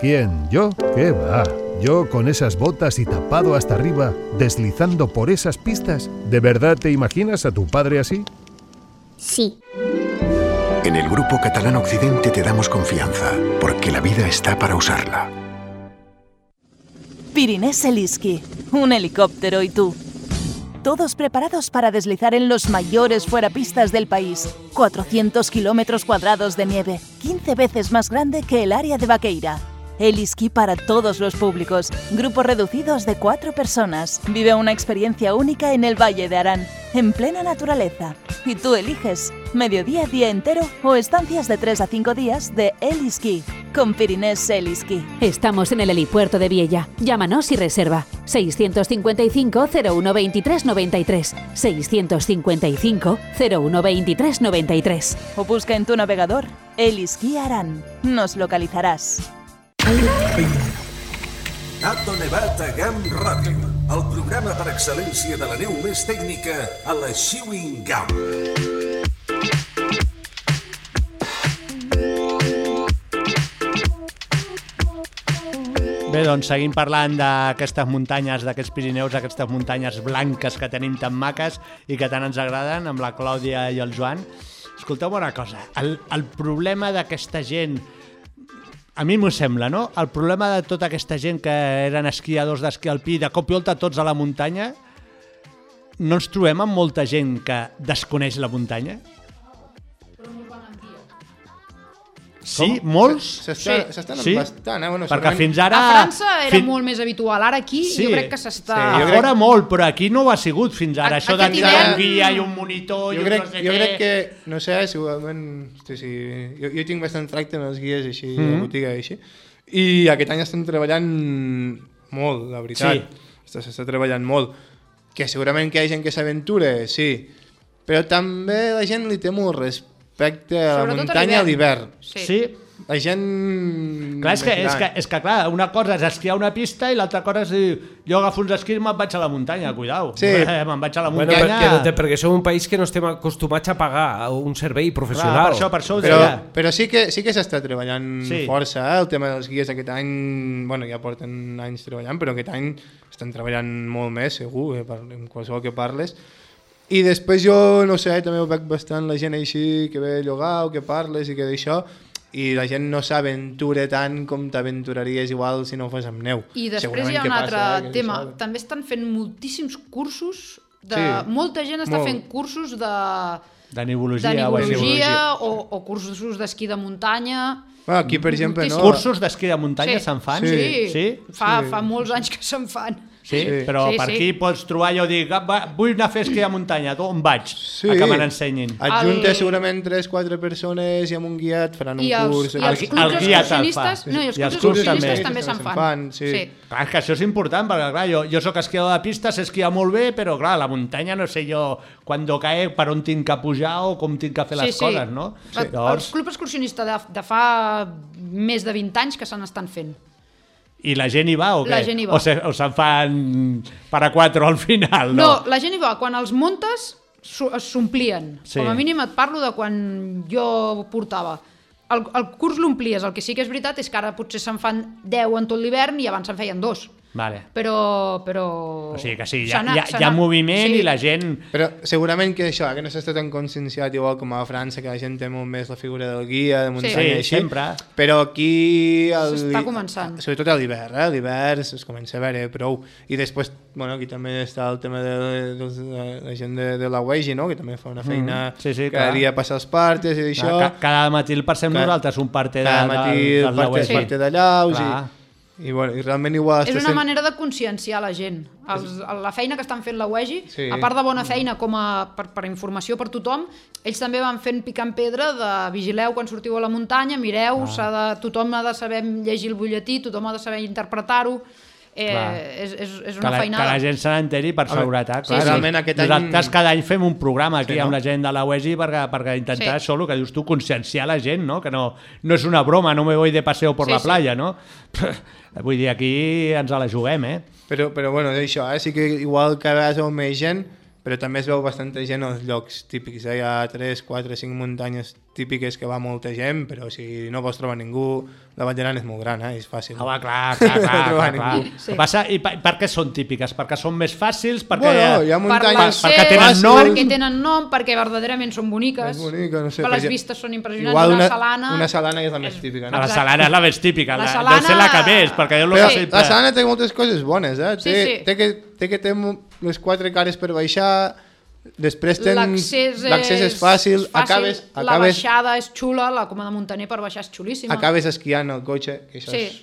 ¿Quién? ¿Yo? ¿Qué va? Yo con esas botas y tapado hasta arriba, deslizando por esas pistas. ¿De verdad te imaginas a tu padre así? Sí. En el Grupo Catalán Occidente te damos confianza, porque la vida está para usarla. Pirinés Eliski, un helicóptero y tú. Todos preparados para deslizar en los mayores fuerapistas del país. 400 kilómetros cuadrados de nieve, 15 veces más grande que el área de Vaqueira. Heliski para todos los públicos. Grupos reducidos de cuatro personas. Vive una experiencia única en el Valle de Arán, en plena naturaleza. Y tú eliges mediodía, día entero o estancias de 3 a 5 días de Heliski con Pirinés Heliski. Estamos en el helipuerto de Viella. Llámanos y reserva. 655 01 23 93. 655 01 23 93. O busca en tu navegador Heliski Arán. Nos localizarás. Tato Nevat a GAM Ràdio, el programa per excel·lència de la neu més tècnica a la Chewing Gum. Bé, doncs seguim parlant d'aquestes muntanyes, d'aquests Pirineus, aquestes muntanyes blanques que tenim tan maques i que tant ens agraden, amb la Clàudia i el Joan. Escolteu una cosa, el, el problema d'aquesta gent, a mi m'ho sembla, no? El problema de tota aquesta gent que eren esquiadors d'esquí alpí, de cop i volta tots a la muntanya, no ens trobem amb molta gent que desconeix la muntanya? Sí, Com? molts? S'està Sí. s'estan Sí. bastant, eh? Bueno, Perquè segurament- fins ara... A França era fin- molt més habitual, ara aquí Sí. jo crec que s'està... A fora molt, però aquí no ho ha sigut fins ara. A- Això de tenir hivern- un guia i un monitor i jo un crec, no sé jo què... crec que, no sé, segurament, hosti, sí, jo, jo tinc bastant tracte amb els guies així, mm. -hmm. a botiga i així, i aquest any estan treballant molt, la veritat. Sí. Està- S'està treballant molt. Que segurament que hi ha gent que s'aventura, sí, però també la gent li té molt respecte a la Sobretot a muntanya a l'hivern. Sí. sí. La gent... Clar, és que, és, que, és que, clar, una cosa és esquiar una pista i l'altra cosa és dir, jo agafo uns esquís i me'n vaig a la muntanya, cuidao. Sí. Eh, me'n vaig a la Bueno, muntanya... perquè, perquè som un país que no estem acostumats a pagar un servei professional. Clar, per això, per això però, deia. però sí que, sí que s'està treballant Sí. força, eh? el tema dels guies aquest any, bueno, ja porten anys treballant, però aquest any estan treballant molt més, segur, eh? per, en qualsevol que parles. I després jo, no sé, també ho veig bastant la gent així que ve a llogar o que parles i que d'això, i la gent no s'aventura tant com t'aventuraries igual si no fos amb neu. I després Segurament hi ha un passa, altre eh, que és tema. això. També estan fent moltíssims cursos de... Sí. Molta gent està Molt. fent cursos de, De nivologia. de nivologia o, o cursos d'esquí de muntanya. Bueno, aquí, per exemple, no... Cursos d'esquí de muntanya Sí. se'n fan? Sí, sí? Fa, Sí. fa molts anys que se'n fan. Sí, Sí. però Sí, per sí. aquí pots trobar, jo dic, "Ah, va, vull anar a fer esquí de muntanya, tu on vaig? Sí. A que me n'ensenyin. Adjunta El- segurament 3-4 persones i amb un guiat faran un I els, curs. i els El- clubs el guia te'l excursionistes, fa. no, i els I els clubs clubs també. també se'n fan. fan, sí. sí. Clar, que això és important, perquè clar, jo, jo sóc esquiador de pista, sé esquiar molt bé, però clar, a la muntanya no sé jo quan cae per on tinc que pujar o com tinc que fer les coses, no? Sí. Els clubs excursionistes de, de fa més de 20 anys que se n'estan fent. I la gent hi va o què? La gent hi va. O, se, o se'n fan per a quatre al final, No, no? la gent hi va, quan els muntes es s'omplien. Sí. Com a mínim et parlo de quan jo portava. El, el curs l'omplies, el que sí que és veritat és que ara potser se'n fan 10 en tot l'hivern i abans se'n feien dos. Vale. Però... però... O sigui que sí, hi ha, hi ha, hi ha moviment sí. i la gent... Però segurament que això, que no s'està tan conscienciat igual com a França, que la gent té molt més la figura del guia, de muntanya Sí, i així. sempre. Però aquí... el- S'està començant. Sobretot a l'hivern, eh? L'hivern es comença a veure prou. I després, bueno, aquí també està el tema de, de, de la gent de, de la Wegi, no? Que també fa una feina Mm, sí, sí, cada clar. dia passa els partes i això. Ca, cada matí el passem Cada- nosaltres un parte de, cada matí de, el de, de, parte, sí. parte d'allà, o Clar. sigui, i, bueno, i realment igual... És una sent- manera de conscienciar la gent. Els, la feina que estan fent la UEGI, Sí. a part de bona feina com a, per, per informació per tothom, ells també van fent picant pedra de vigileu quan sortiu a la muntanya, mireu, s'ha de, tothom ha de saber llegir el butlletí, tothom ha de saber interpretar-ho. Eh, Clar. és, és, és que una la, que feinada. la gent se n'enteri per seguretat. sí, clar. sí. Realment aquest any- Nosaltres cada any fem un programa aquí Sí, no? amb la gent de la UESI perquè, perquè intentar Sí. sí. això, el que dius tu, conscienciar la gent, no? que no, no és una broma, no me voy de paseo por Sí, la sí. playa, no? Vull dir, aquí ens la juguem, eh? Però, però bueno, és això, eh? sí que igual cada vegada més gent, però també es veu bastanta gent als llocs típics. Eh? Hi ha 3, 4, 5 muntanyes típiques que va molta gent, però si no vols trobar ningú, la Vall d'Aran és molt gran, eh? és fàcil. Home, clar, clar, clar, clar, clar. ningú. Sí. Passa, I per, per què són típiques? Perquè són més fàcils? Perquè, Bueno, hi ha per muntanyes... l'accés, perquè tenen nom. perquè tenen nom, perquè verdaderament són boniques, És bonica, no sé, per les vistes són impressionants. Igual una, una, salana... una salana és la més típica. No? la salana és la més típica, La la, salana- deu ser la que més, perquè jo Però sempre... la salana té moltes coses bones, eh? Sí, té, sí. Té, que, té que té les quatre cares per baixar, després tens... L'accés és, és fàcil, acabes, la acabes, baixada és xula, la coma de muntaner per baixar és xulíssima. acabes esquiant el cotxe, que això Sí. és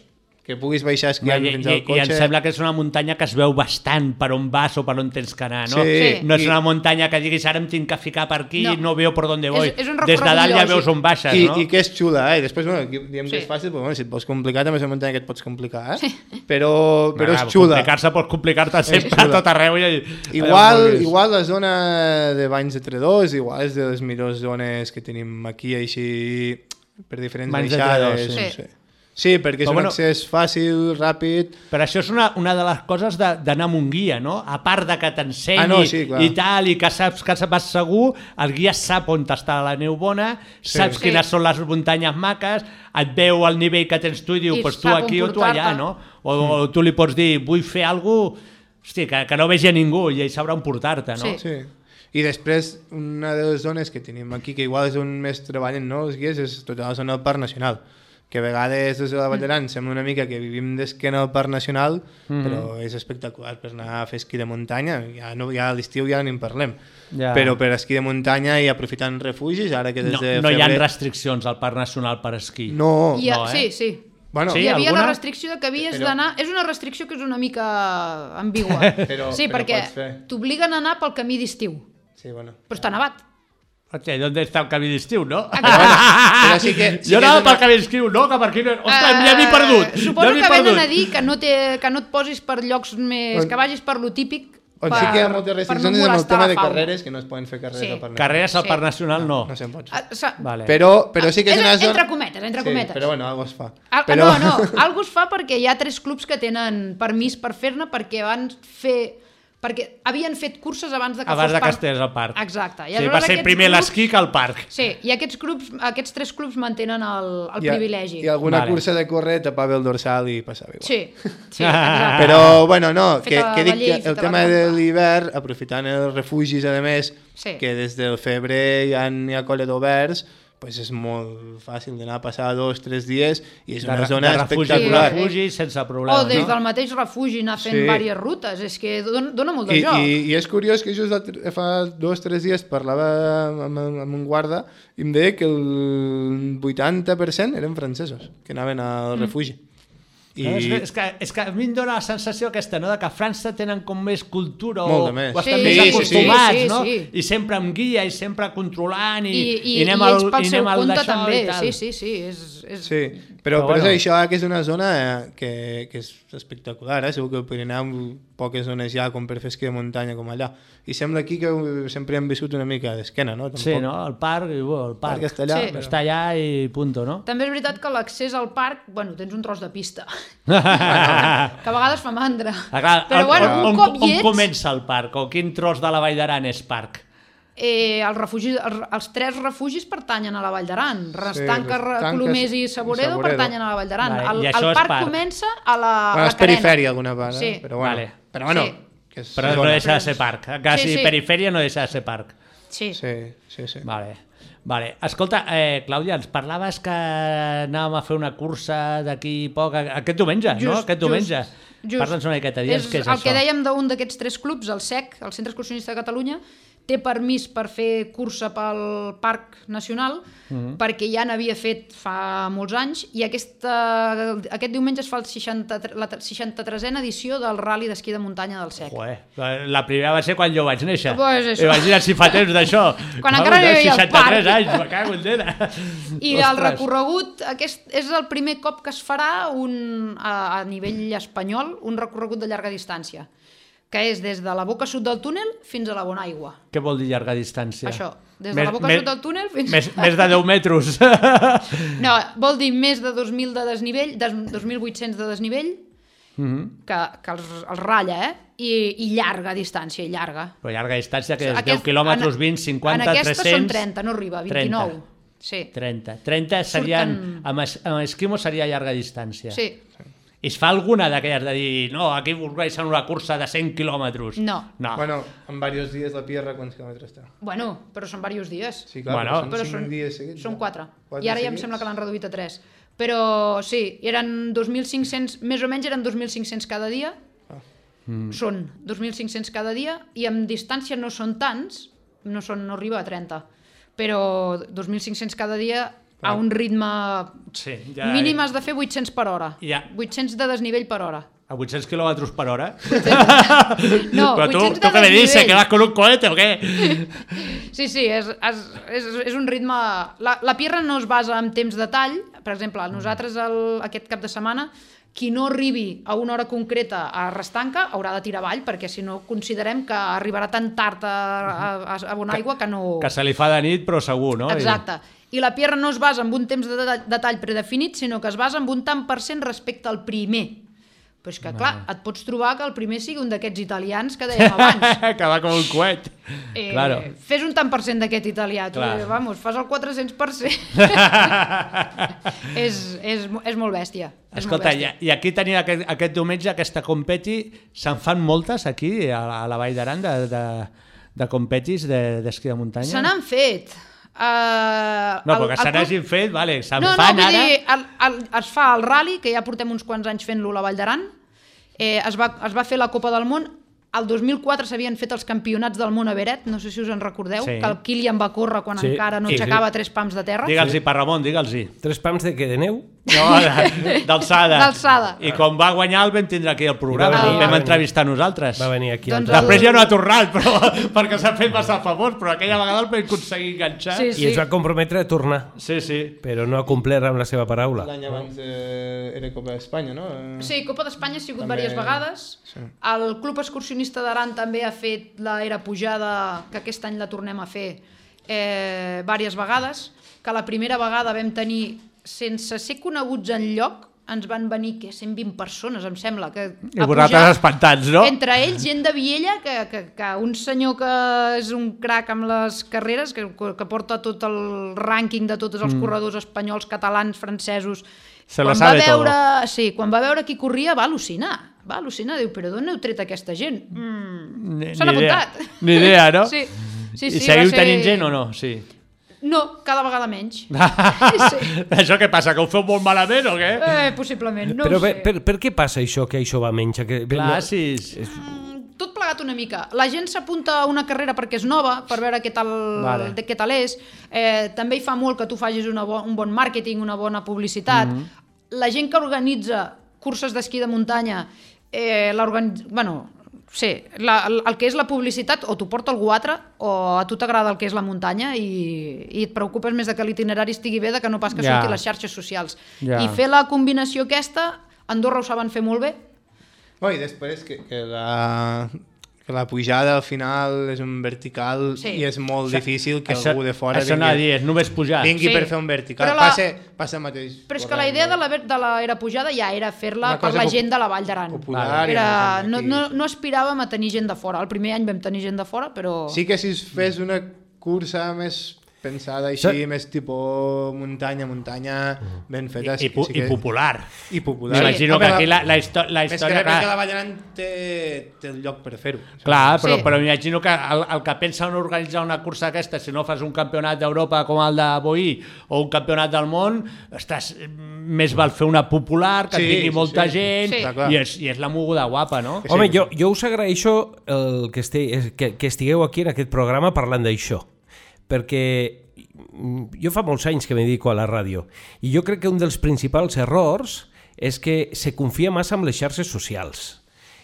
que puguis baixar I, esquiant i, fins i, al I cotxe. em sembla que és una muntanya que es veu bastant per on vas o per on tens que anar, no? Sí. Sí. No és I- una muntanya que diguis ara em tinc que ficar per aquí No. i no veo por dónde voy. És- és un Des de dalt ja veus on baixes, I, no? I que és xula, eh? I després, bueno, diem Sí. que és fàcil, però bueno, si et vols complicar també és una muntanya que et pots complicar, eh? Però, però Ara, és xula. Complicar-se pot complicar-te sempre a tot arreu. I, Igual, igual la zona de Banys de Tredors, igual és de les millors zones que tenim aquí, així, per diferents Banys de baixades. Tredors, sí. no sé. Sí, perquè és Però un bueno- accés fàcil, ràpid... Però això és una, una de les coses de- d'anar amb un guia, no? A part de que t'ensenyi Ah, no, sí, clar. i tal, i que saps que vas segur, el guia sap on està la neu bona, Sí. saps Sí. quines són les muntanyes maques, et veu el nivell que tens tu i diu, I pues tu aquí o tu allà, no? O, o tu li pots dir, vull fer alguna cosa hosti, que, que no vegi a ningú i ell sabrà on portar-te, no? Sí. I després, una de les zones que tenim aquí, que igual és on més treballen no, els guies, és tota la zona del Parc Nacional que a vegades des de la Vall d'Aran sembla una mica que vivim d'esquena al Parc Nacional, Mhm. però és espectacular per anar a fer esquí de muntanya, ja, no, ja a l'estiu ja ni en parlem, Ja. però per esquí de muntanya i aprofitant refugis, ara que des No, de no hi ha febrer... restriccions al Parc Nacional per esquí. No, ha, no, eh? Sí, sí. Bueno, Sí, Hi havia alguna? la restricció de que havies Però- d'anar... És una restricció que és una mica ambigua. Però- sí, però perquè t'obliguen a anar pel camí d'estiu. Sí, bueno. Però està nevat. Hòstia, ¿dónde està el camí d'estiu, no? Però sí que- sí jo que anava una- pel camí d'estiu, no? Que per aquí no... Ostres, Eh, ja m'he perdut. Suposo ja que venen perdut. a dir que no, té, que no et posis per llocs més... On- que vagis per lo típic On per, sí que hi ha moltes no restriccions és amb el tema de carreres, que no es poden fer carreres Sí. al Parc Nacional. Carreres al Sí. Parc Nacional no. No se'n pot fer. Ah, sa- Vale. Però, però sí que és, És una zona... entre cometes, entre cometes. Sí, però bueno, algo es fa. Al, però... No, no, algú es fa perquè hi ha tres clubs que tenen permís per fer-ne perquè van fer... perquè havien fet curses abans de que Abans fos de que estigués al parc. Exacte. I Sí, va ser primer clubs- l'esquí que el parc. Sí, i aquests, clubs, aquests tres clubs mantenen el, el ha- privilegi. I alguna Vale. cursa de córrer tapava el dorsal i passava igual. Sí, sí, exacte. Però, bueno, no, que, Feta que dic llei, que el tema de l'hivern, aprofitant els refugis, a més, Sí. que des del febrer ja n'hi ha colla d'oberts, pues és molt fàcil d'anar a passar dos, tres dies i és De, una re- zona de refugi, espectacular. refugi sense problema. O des no? del mateix refugi anar fent Sí. diverses rutes. És que dona, dona molt de I, joc. i, I és curiós que just fa dos tres dies parlava amb, amb, amb un guarda i em deia que el 80% eren francesos que anaven al Mm. refugi. I... I... És, que, és, que, és que a mi em dóna la sensació aquesta, no?, de que a França tenen com més cultura o, més. o estan Sí, més sí, acostumats, sí, sí, no? sí. I sempre amb guia i sempre controlant i, I, i, i anem i ells al, pel i seu anem al compte d'això també, i tal. sí, sí, sí. És, és... Sí, però, Però però per bueno. això que és una zona eh, que, que és espectacular, eh? segur que el Pirineu poques zones hi ha com per fer esquí de muntanya com allà. I sembla aquí que sempre hem viscut una mica d'esquena, no? Sí, no? El parc, i, bueno, el parc. Parc està allà, Sí. però- Està allà i punto, no? També és veritat que l'accés al parc, bueno, tens un tros de pista, que a vegades fa mandra. Ah, clar, Però on, bueno, on, un on, cop hi on ets, comença el parc? O quin tros de la Vall d'Aran és parc? Eh, els, refugis, els, els tres refugis pertanyen a la Vall d'Aran. Restanca, Restanca, Colomers i Saboredo, Saboredo. pertanyen a la Vall d'Aran. Vale, el, el és parc, parc. comença a la, a Bueno, la és perifèria alguna part, eh? Sí. però bueno. Vale. Però bueno, Sí. que és Però no deixa de ser parc. Quasi Sí, sí. perifèria no deixa de ser parc. Sí. Sí, sí, sí. Vale. Vale. Escolta, eh, Clàudia, ens parlaves que anàvem a fer una cursa d'aquí poc, aquest diumenge, no? Just, Aquest diumenge. just, just. Parla'ns una miqueta, digue'ns és què és el això. que dèiem d'un d'aquests tres clubs, el SEC, el Centre Excursionista de Catalunya, té permís per fer cursa pel Parc Nacional, Mhm. perquè ja n'havia fet fa molts anys, i aquesta, aquest diumenge es fa el 60, la 63a edició del Rally d'esquí de muntanya del SEC. Joder, la primera va ser quan jo vaig néixer. Pues això. Imagina't si fa temps d'això. Quan encara no hi havia el 63 parc. anys, me cago en dena. I el recorregut, aquest és el primer cop que es farà un, a, a nivell espanyol un recorregut de llarga distància, que és des de la boca sud del túnel fins a la Bonaigua. Què vol dir llarga distància? Això, des de la boca sud del túnel fins... Més, més de 10 metres. No, vol dir més de 2.000 de desnivell, de 2.800 de desnivell, Mhm. que, que els, els ratlla, eh? I, I llarga distància, llarga. Però llarga distància, que és Aquest- 10 quilòmetres, en- 20, 50, en aquesta 300... són 30, no arriba, 29. 30. Sí. 30. 30 serien... Surten- Amb, es, amb esquimo seria llarga distància. Sí. I es fa alguna d'aquelles de dir no, aquí organitzen una cursa de 100 quilòmetres. No. No. Bueno, en diversos dies la Pierra quants quilòmetres està? Bueno, però són diversos dies. Sí, clar, Bueno. però Però són cinc són- dies seguits. Són no? quatre. Quatre I ara ja em seguits? sembla que l'han reduït a tres. Però sí, eren 2.500, més o menys eren 2.500 cada dia. Mm. Són 2.500 cada dia i amb distància no són tants, no, són, no arriba a 30, però 2.500 cada dia a un ritme... Sí, Ja, mínim has de fer 800 per hora. Ja. 800 de desnivell per hora. A 800 km per hora? No, Però tu, 800 tu què me dices? desnivell. ¿Que vas con un cohete o què? Sí, sí, és, és, és, és un ritme... La, la pirra no es basa en temps de tall. Per exemple, nosaltres el, aquest cap de setmana qui no arribi a una hora concreta a Restanca haurà de tirar avall, perquè si no considerem que arribarà tan tard a, a, a, Bonaigua que no... Que se li fa de nit, però segur, no? Exacte. I la pierra no es basa en un temps de, de, de tall predefinit, sinó que es basa en un tant per cent respecte al primer. Però és que, clar, et pots trobar que el primer sigui un d'aquests italians que dèiem abans. que va com un coet. Eh, Claro. Fes un tant per cent d'aquest italià, tu, Clar. eh, vamos, fas el 400%. és, és, és molt bèstia. És molt Escolta, i, bèstia. i aquí tenim aquest, aquest diumenge aquesta competi, se'n fan moltes aquí a, la- a la Vall d'Aran de, de, de competis de- d'esquí de, muntanya? Se n'han fet. Uh, No, perquè se n'hagin fet, vale, se'n no, fan no, ara... dir, el, el, es fa el rally, que ja portem uns quants anys fent-lo a la Vall d'Aran, eh, es, va, es va fer la Copa del Món, el 2004 s'havien fet els campionats del món a Beret, no sé si us en recordeu, Sí. que el Kilian va córrer quan Sí. encara no Sí, sí. aixecava tres pams de terra. Digue'ls-hi, per Ramon, digue'ls-hi. Tres pams de què? De neu? No, d'alçada. D'alçada. I quan va guanyar el vam tindre aquí al programa, I va venir, el va vam venir. entrevistar nosaltres. Va venir aquí. Doncs al- Després ja no ha tornat, però, perquè s'ha fet massa favor, però aquella vegada el vam aconseguir enganxar. Sí, I es va comprometre a tornar. Sí, sí. Però no ha complert amb la seva paraula. L'any abans eh, era Copa d'Espanya, no? Sí, Copa d'Espanya ha sigut També- diverses vegades. sí. El Club Excursionista d'Aran també ha fet la era pujada, que aquest any la tornem a fer eh, diverses vegades, que la primera vegada vam tenir, sense ser coneguts en lloc, ens van venir que 120 persones, em sembla. Que, I vosaltres espantats, no? Entre ells, gent de Viella, que, que, que un senyor que és un crac amb les carreres, que, que porta tot el rànquing de tots els Mm. corredors espanyols, catalans, francesos, Se la quan sabe va veure, todo. Sí, quan va veure qui corria va al·lucinar. Va al·lucinar, diu, però d'on heu tret aquesta gent? Mm, Ni- S'han apuntat. Ni idea, no? Sí, sí, I sí, seguiu va ser- tenint gent o no? Sí. No, cada vegada menys. sí. Això què passa, que ho feu molt malament o què? Eh, possiblement, no Però ho per, sé. per, per què passa això, que això va menys? Que, Clar, no, sí. és, tot plegat una mica. La gent s'apunta a una carrera perquè és nova, per veure què tal, Vale. de què tal és. Eh, també hi fa molt que tu facis una bo un bon màrqueting, una bona publicitat. Mhm. La gent que organitza curses d'esquí de muntanya, eh. Bueno, sí, la, el, el que és la publicitat o t'ho porta algú altre o a tu t'agrada el que és la muntanya i, i et preocupes més de que l'itinerari estigui bé de que no pas que Ja. surti a les xarxes socials. Ja. I fer la combinació aquesta, Andorra ho saben fer molt bé, Oh, i després que, que, la, que la pujada al final és un vertical Sí. i és molt Això- difícil que això- algú de fora això a dir, és només pujar. vingui Sí. per fer un vertical. Però la- Passa, passa el mateix. Però és que la idea de la, de la era pujada ja era fer-la per la gent de la Vall d'Aran. Era, no, no, no aspiràvem a tenir gent de fora. El primer any vam tenir gent de fora, però... Sí que si es fes una cursa més pensada així, més tipus muntanya, muntanya, ben feta. I, i, pu- sí que... i popular. I popular. M'imagino Home, que aquí la, la, histò la Més que història... res que la Clar, Vall d'Aran té, té el lloc per fer-ho. clar però, Sí. però m'imagino que el, el que pensa en organitzar una cursa aquesta, si no fas un campionat d'Europa com el de Boí o un campionat del món, estàs, més val fer una popular, que Sí, et vingui sí, molta sí. gent, Sí. I, és, i és la moguda guapa, no? Sí. Home, jo, jo us agraeixo el que, este, que, que estigueu aquí en aquest programa parlant d'això, perquè jo fa molts anys que me dedico a la ràdio i jo crec que un dels principals errors és que se confia massa amb les xarxes socials.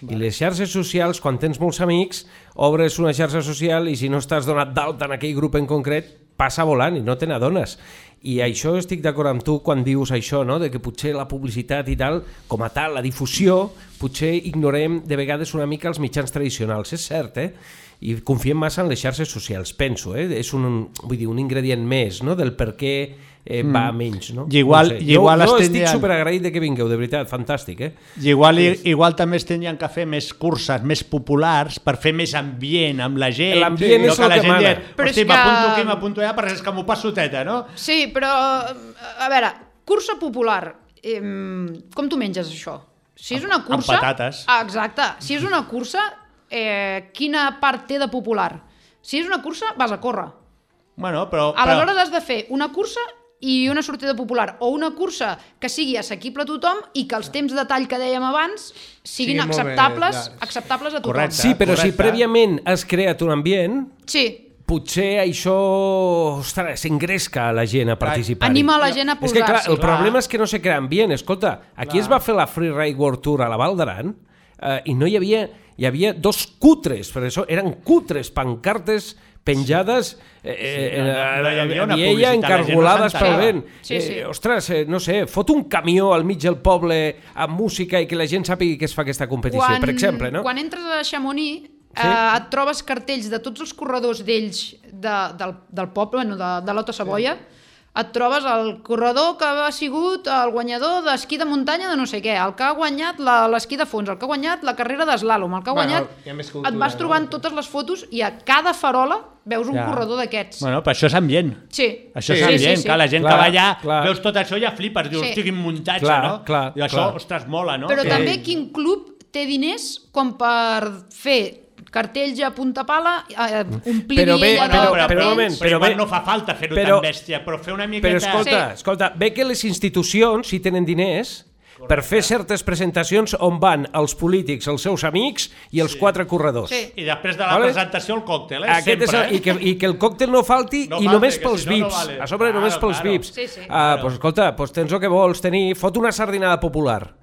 I les xarxes socials, quan tens molts amics, obres una xarxa social i si no estàs donat d'alta en aquell grup en concret, passa volant i no te n'adones. I això estic d'acord amb tu quan dius això, no? de que potser la publicitat i tal, com a tal, la difusió, potser ignorem de vegades una mica els mitjans tradicionals. És cert, eh? I confiem massa en les xarxes socials, penso, eh? És un, vull dir, un ingredient més, no?, del per què eh, va menys, no? I igual- no sé. i igual jo, jo es estic tindrien- superagraït de que vingueu, de veritat, fantàstic, eh? I igual, igual també es tindrien que fer més curses, més populars, per fer més ambient amb la gent. L'ambient no és que el la que gent mana. dient, Però és que- m'apunto aquí, m'apunto allà, perquè és que m'ho passo teta, no? Sí, però, a veure, cursa popular, eh, com tu menges això? Si és una amb cursa... patates. Ah, exacte. Si és una cursa, eh, quina part té de popular? Si és una cursa, vas a córrer. Bueno, però... Aleshores però... has de fer una cursa i una sortida popular, o una cursa que sigui assequible a tothom i que els temps de tall que dèiem abans siguin molt acceptables, llargs. acceptables a tothom. Correcte. Sí, però si correcte. prèviament has creat un ambient, Sí, potser això, ostres, s'engresca la gent a participar. Anima la gent a És que clar, el problema és que no se crean bien. Escolta, aquí es va fer la Free Ride World Tour a la Val d'Aran eh, i no hi havia, hi havia dos cutres, per això eren cutres, pancartes penjades eh, eh, no, no, no hi havia una Viella, publicitat, la gent no encargolades pel vent. Sí, sí. Eh, ostres, eh, no sé, fot un camió al mig del poble amb música i que la gent sàpiga que es fa aquesta competició, per exemple, no? Quan entres a Chamonix, sí? eh, et trobes cartells de tots els corredors d'ells de, del, del poble, bueno, de, de l'Ota Savoia, et trobes el corredor que ha sigut el guanyador d'esquí de muntanya de no sé què, el que ha guanyat la- l'esquí de fons, el que ha guanyat la carrera d'eslàlom, el que ha Bueno, guanyat... més cultura, et vas no? trobant totes les fotos i a cada farola veus un Ja. corredor d'aquests. Bueno, però això és ambient. Sí. Això Sí, és sí, ambient, sí, sí. clar, la gent Clar, que va allà, clar. veus tot això i ja flipes, dius, Sí. sí. quin muntatge, Clar, no? clar, I això, clar. ostres, mola, no? Però Que- també quin club té diners com per fer cartells a punta pala, eh, omplir Però bé, però- però un cartells. moment, Però, però bé- no fa falta fer-ho però- tan bèstia, però fer una miqueta... Però escolta, Sí. escolta, ve que les institucions, si tenen diners, per fer certes presentacions on van els polítics, els seus amics i els quatre corredors. Sí. I després de la Vale? presentació el còctel, eh? Aquest és Sempre, el, i, que, I que el còctel no falti No i només pels si no, no VIPs. vale. A sobre Claro, només pels claro. VIPs. Sí, sí. Ah, pues, escolta, pues tens el que vols tenir. Fot una sardinada popular.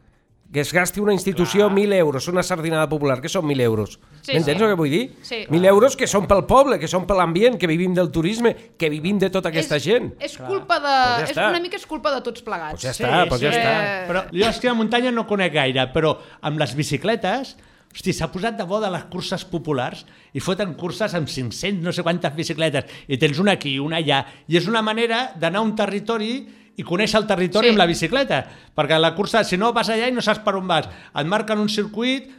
Que es gasti una institució 1.000 euros, una sardinada popular, que són 1.000 euros. Sí, M'entens sí. el que vull dir? Sí. 1.000 euros que són pel poble, que són per l'ambient, que vivim del turisme, que vivim de tota aquesta és, gent. És culpa de... Pues ja és està. una mica és culpa de tots plegats. Pues ja està, pues ja està. Però jo esquí de muntanya no conec gaire, però amb les bicicletes, hosti, s'ha posat de moda les curses populars i foten curses amb 500, no sé quantes bicicletes, i tens una aquí, una allà, i és una manera d'anar a un territori i conèixer el territori Sí. amb la bicicleta, perquè la cursa, si no vas allà i no saps per on vas, et marquen un circuit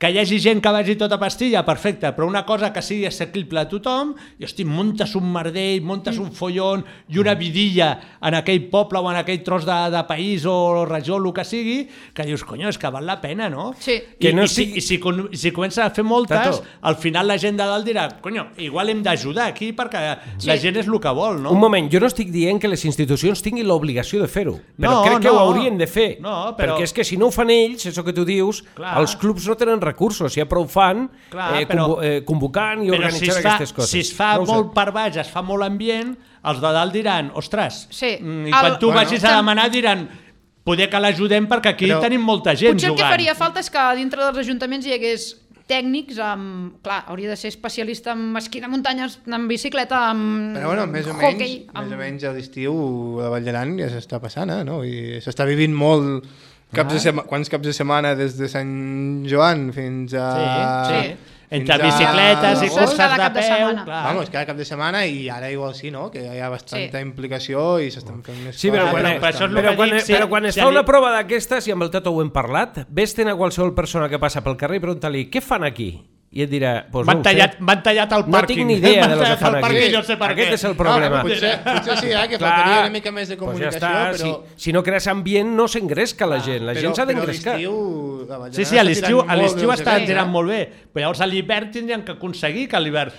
que hi hagi gent que vagi tota pastilla, perfecte, però una cosa que sigui assequible a tothom, i hosti, muntes un merdell, muntes un follon i una vidilla en aquell poble o en aquell tros de, de país o regió, el que sigui, que dius, conyo, és que val la pena, no? Sí. I, Que no i, si, i si, si comença a fer moltes, Tato. al final la gent de dalt dirà, conyo, igual hem d'ajudar aquí perquè Sí. la gent és el que vol, no? Un moment, jo no estic dient que les institucions tinguin l'obligació de fer-ho, però No, crec que no. ho haurien de fer, No, però- perquè és que si no ho fan ells, això que tu dius, Clar. els clubs no tenen recursos, ja prou fan Clar, eh, però- convo eh, convocant i si organitzant es, fa, aquestes coses. si es fa No ho sé. molt per baix, es fa molt ambient, els de dalt diran, ostres, Sí. mm, i El- quan tu Bueno. vagis a demanar diran, poder que l'ajudem perquè aquí Però- tenim molta gent Potser el que jugant. faria falta és que dintre dels ajuntaments hi hagués tècnics amb... Clar, hauria de ser especialista en esquí de muntanyes, en bicicleta, amb Però bueno, més o menys, hockey, més amb... o menys a l'estiu a la Vall d'Aran ja s'està passant, eh, no? I s'està vivint molt caps Ah. de sema... quants caps de setmana des de Sant Joan fins a... Sí, sí. fins Entre a bicicletes i agost. curses de cap de peu, setmana. clar. Vamos, cada cap de setmana i ara igual sí, no? Que hi ha bastanta Sí. implicació i s'estan fent més Sí, però coses. quan, però- però això és el però que quan, si- però quan es si fa ali- una prova d'aquestes, i amb el Tato ho hem parlat, vés-te'n a qualsevol persona que passa pel carrer i pregunta-li què fan aquí? I et dirà, pues M'han no tallat, m'han tallat el No pàrquing. tinc ni idea de lo que fan aquí. no sé per Aquest què. és el problema. No, potser, potser sí, eh, que Clar. faltaria una mica més de Pues comunicació, ja està. però... Si, si no crees ambient, no s'engresca la gent. La gent s'ha d'engrescar. Sí, sí, a l'estiu a l'estiu està eh? molt bé, però llavors a l'hivern tindrien que aconseguir que a l'hivern...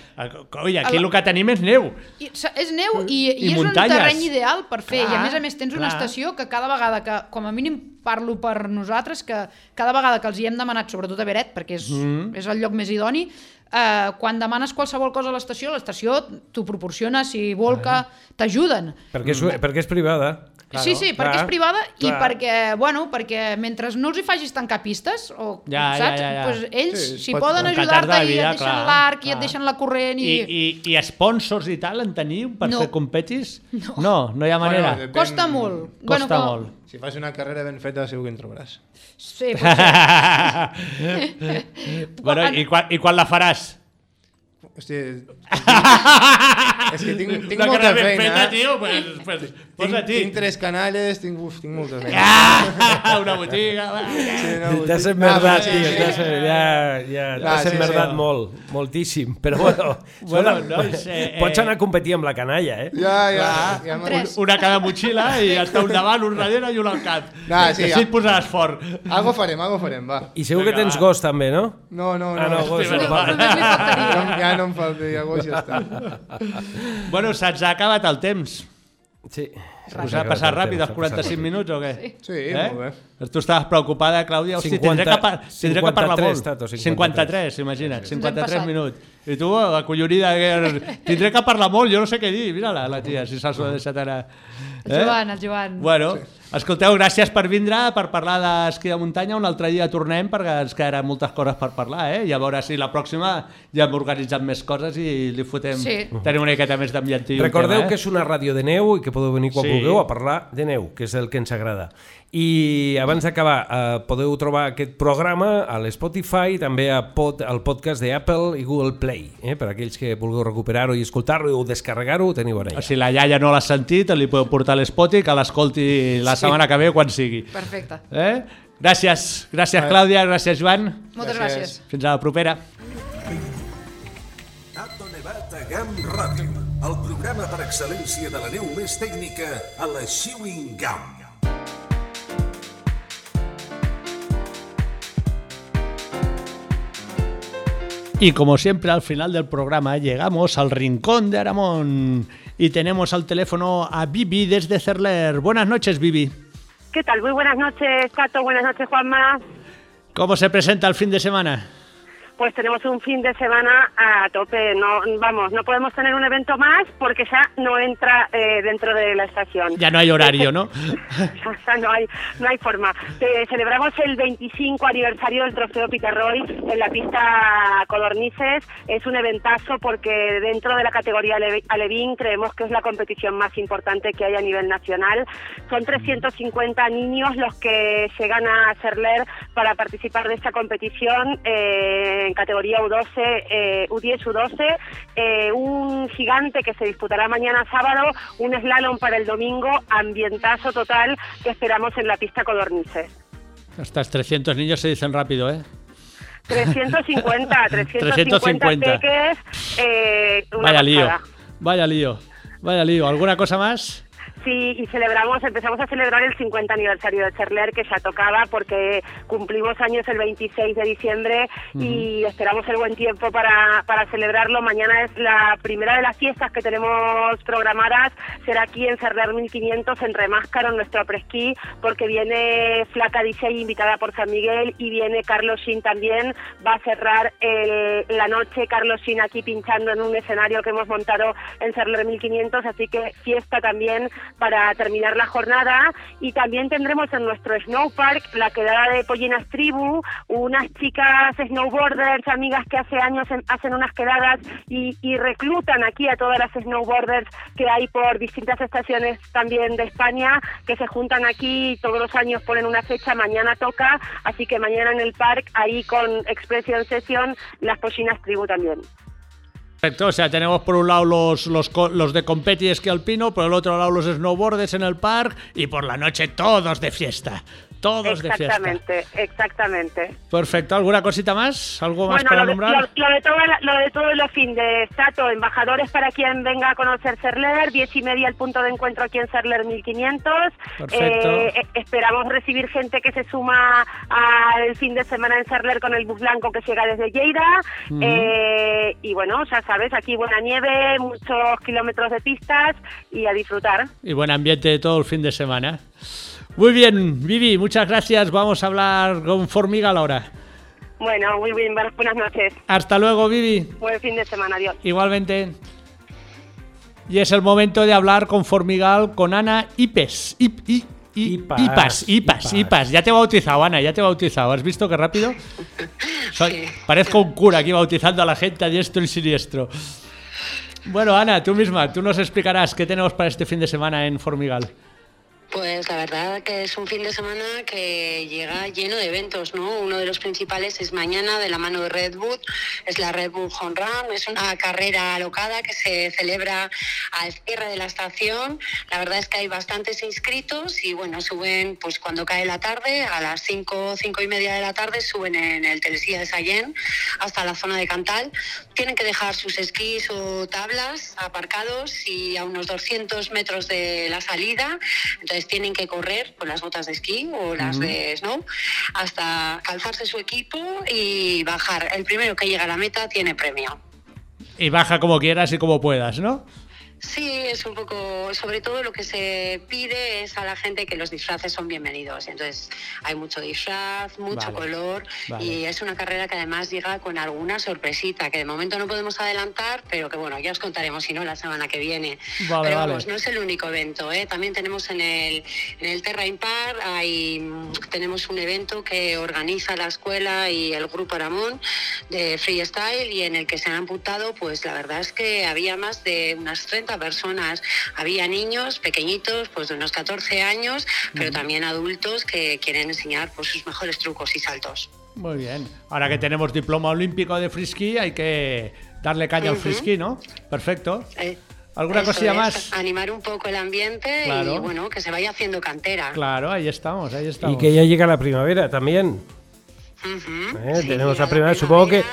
Oi, aquí el que tenim és neu. I, és neu i, i, I és muntanyes. un terreny ideal per fer. I a Clar, més a més tens una clar. estació que cada vegada que, com a mínim parlo per nosaltres, que cada vegada que els hi hem demanat, sobretot a Beret, perquè és, Mm. és el lloc més idoni, eh, quan demanes qualsevol cosa a l'estació, l'estació t'ho proporciona, si vol que t'ajuden. Perquè és, perquè és privada. Claro, sí, sí, perquè clar, és privada i clar. perquè, bueno, perquè mentre no els hi facis tancar pistes, o, Ja, ja, saps? ja, ja. Pues ells, Sí, si pot- poden ajudar-te i et deixen l'arc i et deixen la corrent i... I, i, i sponsors i tal en teniu per No. fer competis? No. no, no hi ha Bueno, manera. depèn- Costa molt. Costa com- molt. Si fas una carrera ben feta segur que en trobaràs. Sí, potser. bueno, i, quan, I quan la faràs? Hosti, és que tinc, tinc Una molta carrera ben feina. feta, eh? tio, pues, pues, Tinc, tinc tres canalles, tinc, uf, tinc molta feina. Ah, una botiga. va. Sí, no, T'has emmerdat, Ah, sí, tio. sí. T'has ja, ja, Ah, t'has sí, sí. emmerdat molt, moltíssim. Però bueno, Bueno, escolta, nois, eh, pots eh, anar a competir amb la canalla, eh? Ja, ja. ja tres. Una cada motxilla i està un davant, un darrere i un al cap. Ah, sí, Així ja. et posaràs fort. Algo farem, algo farem, va. I segur que tens gos també, no? No, no, no. Ah, no, gos, no. No, ja no em falta, ja gos ja està. Bueno, se'ns ha acabat el temps. Sí. Us ha passat ràpid els 45 minuts o què? Sí. Sí, molt bé. Tu estaves preocupada, Clàudia? Hosti, 50 tindré, que, par tindré que parlar 53, molt. Tato, 53. 53, imagina't, Ens hem 53 passat. minuts. I tu, acollonida, que tindré que parlar molt, jo no sé què dir. Mira-la, la tia, si se'ls ho ha deixat ara. El Joan, el Joan. Bueno, escolteu, gràcies per vindre, per parlar d'esquí de muntanya. Un altre dia tornem perquè ens quedaran moltes coses per parlar, eh? I a veure si la pròxima ja hem organitzat més coses i li fotem... Sí. Tenim una miqueta més d'ambientiu. Recordeu tema, eh? que és una ràdio de neu i que podeu venir quan Sí. vulgueu a parlar de neu, que és el que ens agrada. I abans d'acabar, eh, podeu trobar aquest programa a l'Spotify, també a pod, al podcast d'Apple i Google Play. Eh? Per aquells que vulgueu recuperar-ho i escoltar-ho o descarregar-ho, ho teniu ara. Si la iaia no l'ha sentit, li podeu portar l'Spoti, que l'escolti la Sí. setmana que ve quan sigui. Perfecte. Eh? Gràcies, gràcies Clàudia, gràcies Joan. Moltes gràcies. Fins a la propera. Tato Nevat a GAM Ràdio, el programa per excel·lència de la neu més tècnica a la Chewing Gum. Y como siempre al final del programa llegamos al rincón de Aramón y tenemos al teléfono a Bibi desde Cerler. Buenas noches Bibi. ¿Qué tal? Muy buenas noches, Tato. Buenas noches, Juanma. ¿Cómo se presenta el fin de semana? Pues tenemos un fin de semana a tope. No, vamos, no podemos tener un evento más porque ya no entra eh, dentro de la estación. Ya no hay horario, ¿no? Sea, no hay, no hay forma. Eh, celebramos el 25 aniversario del Trofeo Peter Roy en la pista Codornices. Es un eventazo porque dentro de la categoría Ale- Alevín creemos que es la competición más importante que hay a nivel nacional. Son 350 niños los que llegan a Serler para participar de esta competición eh, en categoría U12, eh, U10, U12. eh, un gigante que se disputará mañana sábado, un slalom para el domingo, ambientazo total que esperamos en la pista Codornices. Estas 300 niños se dicen rápido, ¿eh? 350, 350, 350. peques, eh, una Vaya lío, pasada. vaya lío, vaya lío. ¿Alguna cosa más? Sí, y celebramos, empezamos a celebrar el 50 aniversario de Cherler, que ya tocaba porque cumplimos años el 26 de diciembre y esperamos el buen tiempo para, para celebrarlo. Mañana es la primera de las fiestas que tenemos programadas, será aquí en Cerler 1500 en Remáscaro, en nuestro presquí, porque viene Flaca DJ invitada por San Miguel y viene Carlos Shin también. Va a cerrar el- la noche Carlos Shin aquí pinchando en un escenario que hemos montado en Cerler 1500, así que fiesta también para terminar la jornada y también tendremos en nuestro Snow Park la quedada de Pollinas Tribu, unas chicas snowboarders, amigas que hace años en- hacen unas quedadas y, reclutan aquí a todas las snowboarders que hay por distintas estaciones también de España, que se juntan aquí todos los años ponen una fecha, mañana toca, así que mañana en el park, ahí con Expression Session, las Pollinas Tribu también. Perfecto, o sea, tenemos por un lado los, los, los de competi y esquí alpino, por el otro lado los snowboarders en el park y por la noche todos de fiesta. Todos de fiesta. Exactamente, exactamente. Perfecto, ¿alguna cosita más? ¿Algo más Bueno, para lo nombrar? lo- lo de todo, lo de todos los fin de Stato, embajadores para quien venga a conocer Serler, diez y media el punto de encuentro aquí en Serler 1500. Perfecto. Eh, eh, esperamos recibir gente que se suma al fin de semana en Serler con el bus blanco que llega desde Lleida. Ujú. Eh, y bueno, ya sabes, aquí buena nieve, muchos kilómetros de pistas y a disfrutar. Y buen ambiente todo el fin de semana. Muy bien, Vivi, muchas gracias. Vamos a hablar con Formigal ahora. Bueno, muy bien, buenas buenas noches. Hasta luego, Vivi. Buen fin de semana, adiós. Igualmente. Y es el momento de hablar con Formigal, con Ana Ipes. Ip- i- i- Ipas, Ipas, Ipas, Ipas. Ya te he bautizado, Ana, ya te he bautizado. ¿Has visto qué rápido? Soy, Parezco un cura aquí bautizando a la gente a diestro y siniestro. Bueno, Ana, tú misma, tú nos explicarás qué tenemos para este fin de semana en Formigal. Pues la verdad que es un fin de semana que llega lleno de eventos, ¿no? Uno de los principales es mañana de la mano de Red Bull, es la Red Bull Home Run, es una carrera alocada que se celebra al cierre de la estación. La verdad es que hay bastantes inscritos y bueno, suben pues cuando cae la tarde, a las 5, cinco y media de la tarde, suben en el Telesilla de Sallén hasta la zona de Cantal. Tienen que dejar sus esquís o tablas aparcados y a unos 200 metros de la salida. Tienen que correr con las botas de esquí o las de snow hasta calzarse su equipo y bajar. El primero que llega a la meta tiene premio. Y baja como quieras y como puedas, ¿no? Sí, es un poco, sobre todo lo que se pide es a la gente que los disfraces son bienvenidos. Entonces hay mucho disfraz, mucho Vale, color vale. y es una carrera que además llega con alguna sorpresita que de momento no podemos adelantar, pero que bueno, ya os contaremos si no la semana que viene. Vale, pero vamos, no es el único evento, ¿eh? también tenemos en el, en el Terra Impar, hay, tenemos un evento que organiza la escuela y el grupo Aramón de freestyle y en el que se han apuntado, pues la verdad es que había más de unas 30 personas. Había niños pequeñitos, pues de unos 14 años, pero Ujú. también adultos que quieren enseñar pues, sus mejores trucos y saltos. Muy bien. Ahora que tenemos diploma olímpico de frisky, hay que darle caña al Ujú. frisky, ¿no? Perfecto. Eh, ¿Alguna eso cosilla es, más? Animar un poco el ambiente y Claro. bueno, que se vaya haciendo cantera. Claro, ahí estamos, ahí Y estamos. que ya llega la primavera también. ¿Eh? Sí, Tenemos la primavera, supongo que...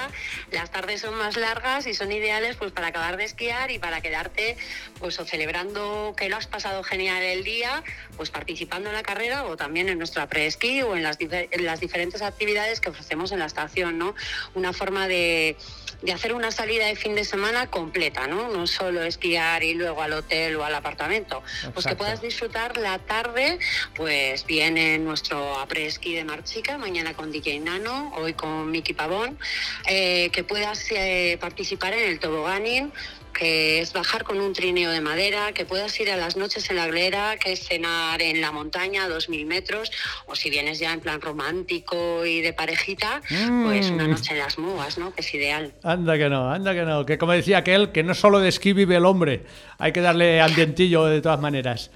Las tardes son más largas y son ideales pues para acabar de esquiar y para quedarte pues o celebrando que lo has pasado genial el día, pues participando en la carrera o también en nuestra pre-esquí o en las, difer- en las diferentes actividades que ofrecemos en la estación, ¿no? Una forma de, de hacer una salida de fin de semana completa, ¿no? No solo esquiar y luego al hotel o al apartamento. Pues que puedas disfrutar la tarde, pues bien en nuestro après-ski de Marchica, mañana con DJ Nano, hoy con Miki Pavón, eh, que puedas eh, participar en el toboganing, que es bajar con un trineo de madera, que puedas ir a las noches en la glera, que es cenar en la montaña a 2.000 metros, o si vienes ya en plan romántico y de parejita, pues una Mm. noche en las mugas, ¿no? Que es ideal. Anda que no, anda que no. Que como decía aquel, que no solo de esquí vive el hombre. Hay que darle ambientillo de todas maneras.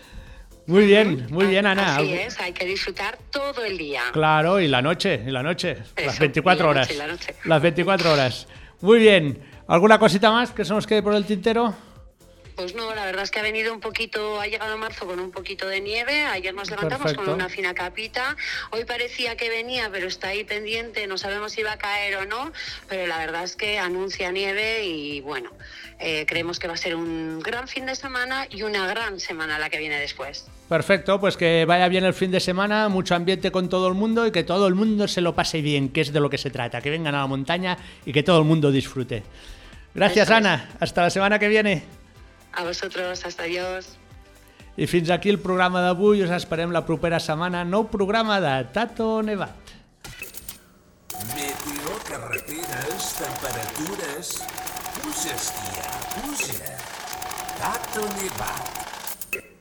Muy bien, muy bien, Ana. Así es, hay que disfrutar todo el día. Claro, y la noche, y la noche. las Eso, 24 y la horas. noche, la noche. Las 24 horas. Muy bien. ¿Alguna cosita más que se nos quede por el tintero? Pues no, la verdad es que ha venido un poquito, ha llegado marzo con un poquito de nieve, ayer nos levantamos Perfecto. con una fina capita, hoy parecía que venía, pero está ahí pendiente, no sabemos si va a caer o no, pero la verdad es que anuncia nieve y bueno, eh, creemos que va a ser un gran fin de semana y una gran semana la que viene después. Perfecto, pues que vaya bien el fin de semana, mucho ambiente con todo el mundo y que todo el mundo se lo pase bien, que es de lo que se trata, que vengan a la montaña y que todo el mundo disfrute. Gracias, Eso es. Ana. Hasta la semana que viene. A vosotros, hasta Dios. I fins aquí el programa d'avui. Us esperem la propera setmana. Nou programa de Tato Nevat. Meteo, carreteres, temperatures... Puja, esquiar, puja. Tato Nevat.